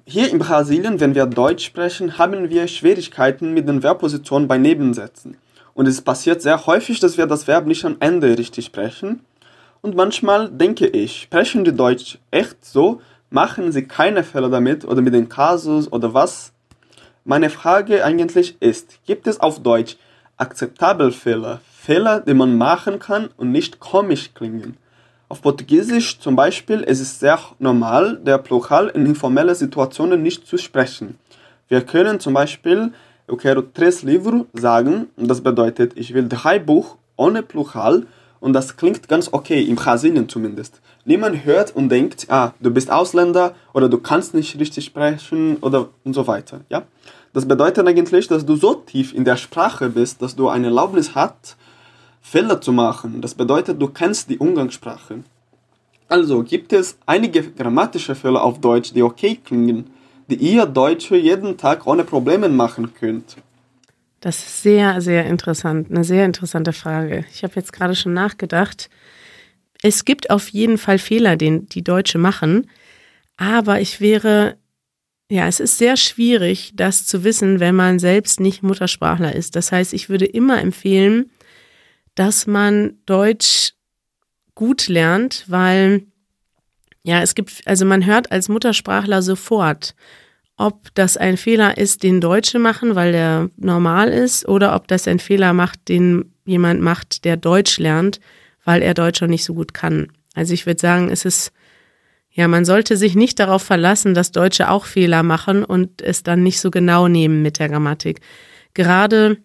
Hier in Brasilien, wenn wir Deutsch sprechen, haben wir Schwierigkeiten mit den Verbpositionen bei Nebensätzen. Und es passiert sehr häufig, dass wir das Verb nicht am Ende richtig sprechen. Und manchmal denke ich, sprechen die Deutsch echt so, machen sie keine Fehler damit oder mit den Kasus oder was? Meine Frage eigentlich ist, gibt es auf Deutsch akzeptable Fehler, Fehler, die man machen kann und nicht komisch klingen? Auf Portugiesisch zum Beispiel ist es sehr normal, der Plural in informellen Situationen nicht zu sprechen. Wir können zum Beispiel eu quero três livros sagen, das bedeutet, ich will drei Buch ohne Plural und das klingt ganz okay, in Brasilien zumindest. Niemand hört und denkt, ah, du bist Ausländer oder du kannst nicht richtig sprechen oder und so weiter, ja? Das bedeutet eigentlich, dass du so tief in der Sprache bist, dass du eine Erlaubnis hast, Fehler zu machen. Das bedeutet, du kennst die Umgangssprache. Also gibt es einige grammatische Fehler auf Deutsch, die okay klingen, die ihr Deutsche jeden Tag ohne Probleme machen könnt. Das ist sehr, sehr interessant. Eine sehr interessante Frage. Ich habe jetzt gerade schon nachgedacht. Es gibt auf jeden Fall Fehler, den die Deutsche machen, aber ich wäre, ja, es ist sehr schwierig, das zu wissen, wenn man selbst nicht Muttersprachler ist. Das heißt, ich würde immer empfehlen, dass man Deutsch gut lernt, weil ja, es gibt, also man hört als Muttersprachler sofort, ob das ein Fehler ist, den Deutsche machen, weil der normal ist, oder ob das ein Fehler macht, den jemand macht, der Deutsch lernt, weil er Deutsch noch nicht so gut kann. Also ich würde sagen, es ist, ja, man sollte sich nicht darauf verlassen, dass Deutsche auch Fehler machen und es dann nicht so genau nehmen mit der Grammatik. Gerade,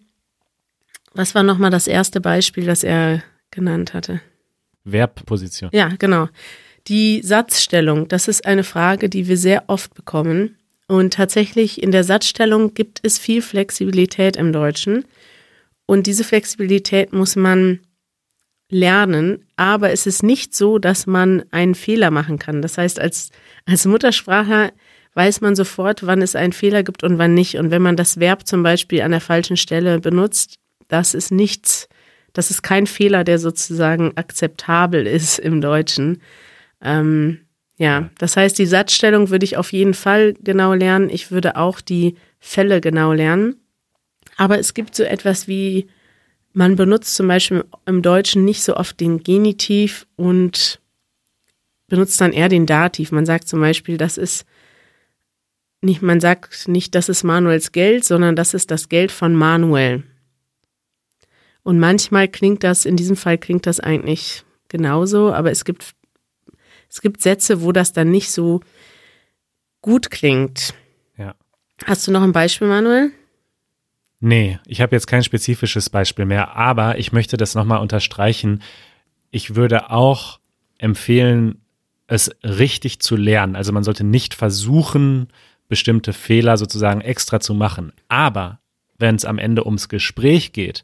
was war nochmal das erste Beispiel, das er genannt hatte? Verbposition. Ja, genau. Die Satzstellung, das ist eine Frage, die wir sehr oft bekommen. Und tatsächlich in der Satzstellung gibt es viel Flexibilität im Deutschen. Und diese Flexibilität muss man lernen, aber es ist nicht so, dass man einen Fehler machen kann. Das heißt, als, als Muttersprachler weiß man sofort, wann es einen Fehler gibt und wann nicht. Und wenn man das Verb zum Beispiel an der falschen Stelle benutzt, das ist nichts, das ist kein Fehler, der sozusagen akzeptabel ist im Deutschen. Ähm, ja, das heißt, die Satzstellung würde ich auf jeden Fall genau lernen. Ich würde auch die Fälle genau lernen. Aber es gibt so etwas wie, man benutzt zum Beispiel im Deutschen nicht so oft den Genitiv und benutzt dann eher den Dativ. Man sagt zum Beispiel, das ist nicht, man sagt nicht, das ist Manuels Geld, sondern das ist das Geld von Manuel. Und manchmal klingt das, in diesem Fall klingt das eigentlich genauso, aber es gibt es gibt Sätze, wo das dann nicht so gut klingt. Ja. Hast du noch ein Beispiel, Manuel? Nee, ich habe jetzt kein spezifisches Beispiel mehr, aber ich möchte das nochmal unterstreichen. Ich würde auch empfehlen, es richtig zu lernen. Also man sollte nicht versuchen, bestimmte Fehler sozusagen extra zu machen. Aber wenn es am Ende ums Gespräch geht,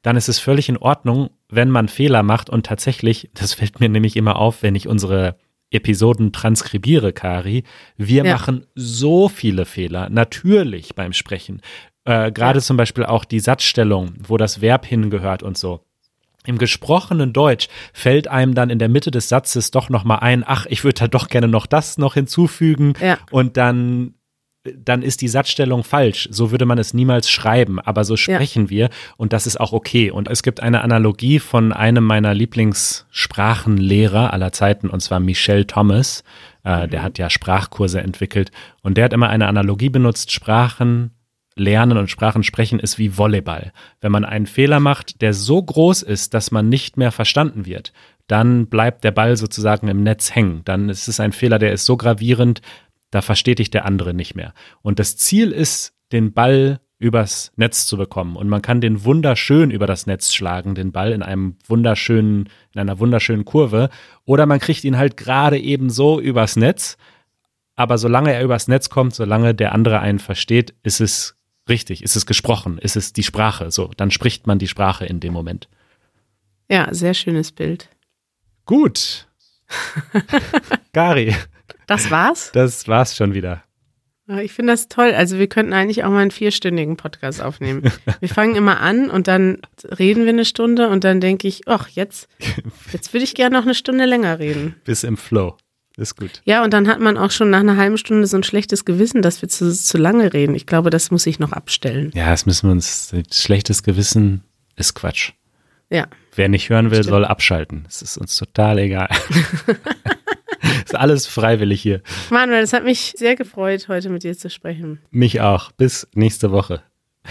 dann ist es völlig in Ordnung, wenn man Fehler macht und tatsächlich, das fällt mir nämlich immer auf, wenn ich unsere Episoden transkribiere, Kari, wir Ja. machen so viele Fehler, natürlich beim Sprechen. Äh, Gerade Ja. zum Beispiel auch die Satzstellung, wo das Verb hingehört und so. Im gesprochenen Deutsch fällt einem dann in der Mitte des Satzes doch noch mal ein, ach, ich würde da doch gerne noch das noch hinzufügen Ja. und dann dann ist die Satzstellung falsch. So würde man es niemals schreiben, aber so sprechen wir und das ist auch okay. Und es gibt eine Analogie von einem meiner Lieblingssprachenlehrer aller Zeiten und zwar Michel Thomas. Äh, Der hat ja Sprachkurse entwickelt und der hat immer eine Analogie benutzt. Sprachen lernen und Sprachen sprechen ist wie Volleyball. Wenn man einen Fehler macht, der so groß ist, dass man nicht mehr verstanden wird, dann bleibt der Ball sozusagen im Netz hängen. Dann ist es ein Fehler, der ist so gravierend, da versteht dich der andere nicht mehr. Und das Ziel ist, den Ball übers Netz zu bekommen. Und man kann den wunderschön über das Netz schlagen, den Ball in einem wunderschönen, in einer wunderschönen Kurve. Oder man kriegt ihn halt gerade eben so übers Netz. Aber solange er übers Netz kommt, solange der andere einen versteht, ist es richtig, ist es gesprochen, ist es die Sprache. So, dann spricht man die Sprache in dem Moment. Ja, sehr schönes Bild. Gut. [laughs] Gari, Das war's? das war's schon wieder. Ich finde das toll. Also wir könnten eigentlich auch mal einen vierstündigen Podcast aufnehmen. Wir fangen immer an und dann reden wir eine Stunde und dann denke ich, ach, jetzt, jetzt würde ich gerne noch eine Stunde länger reden. Bis im Flow. Ist gut. Ja, und dann hat man auch schon nach einer halben Stunde so ein schlechtes Gewissen, dass wir zu, zu lange reden. Ich glaube, das muss ich noch abstellen. Ja, das müssen wir uns. Schlechtes Gewissen ist Quatsch. Ja. Wer nicht hören will, Stimmt. soll abschalten. Es ist uns total egal. [laughs] [laughs] ist alles freiwillig hier. Manuel, es hat mich sehr gefreut, heute mit dir zu sprechen. Mich auch. Bis nächste Woche.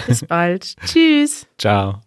Bis bald. Tschüss. Ciao.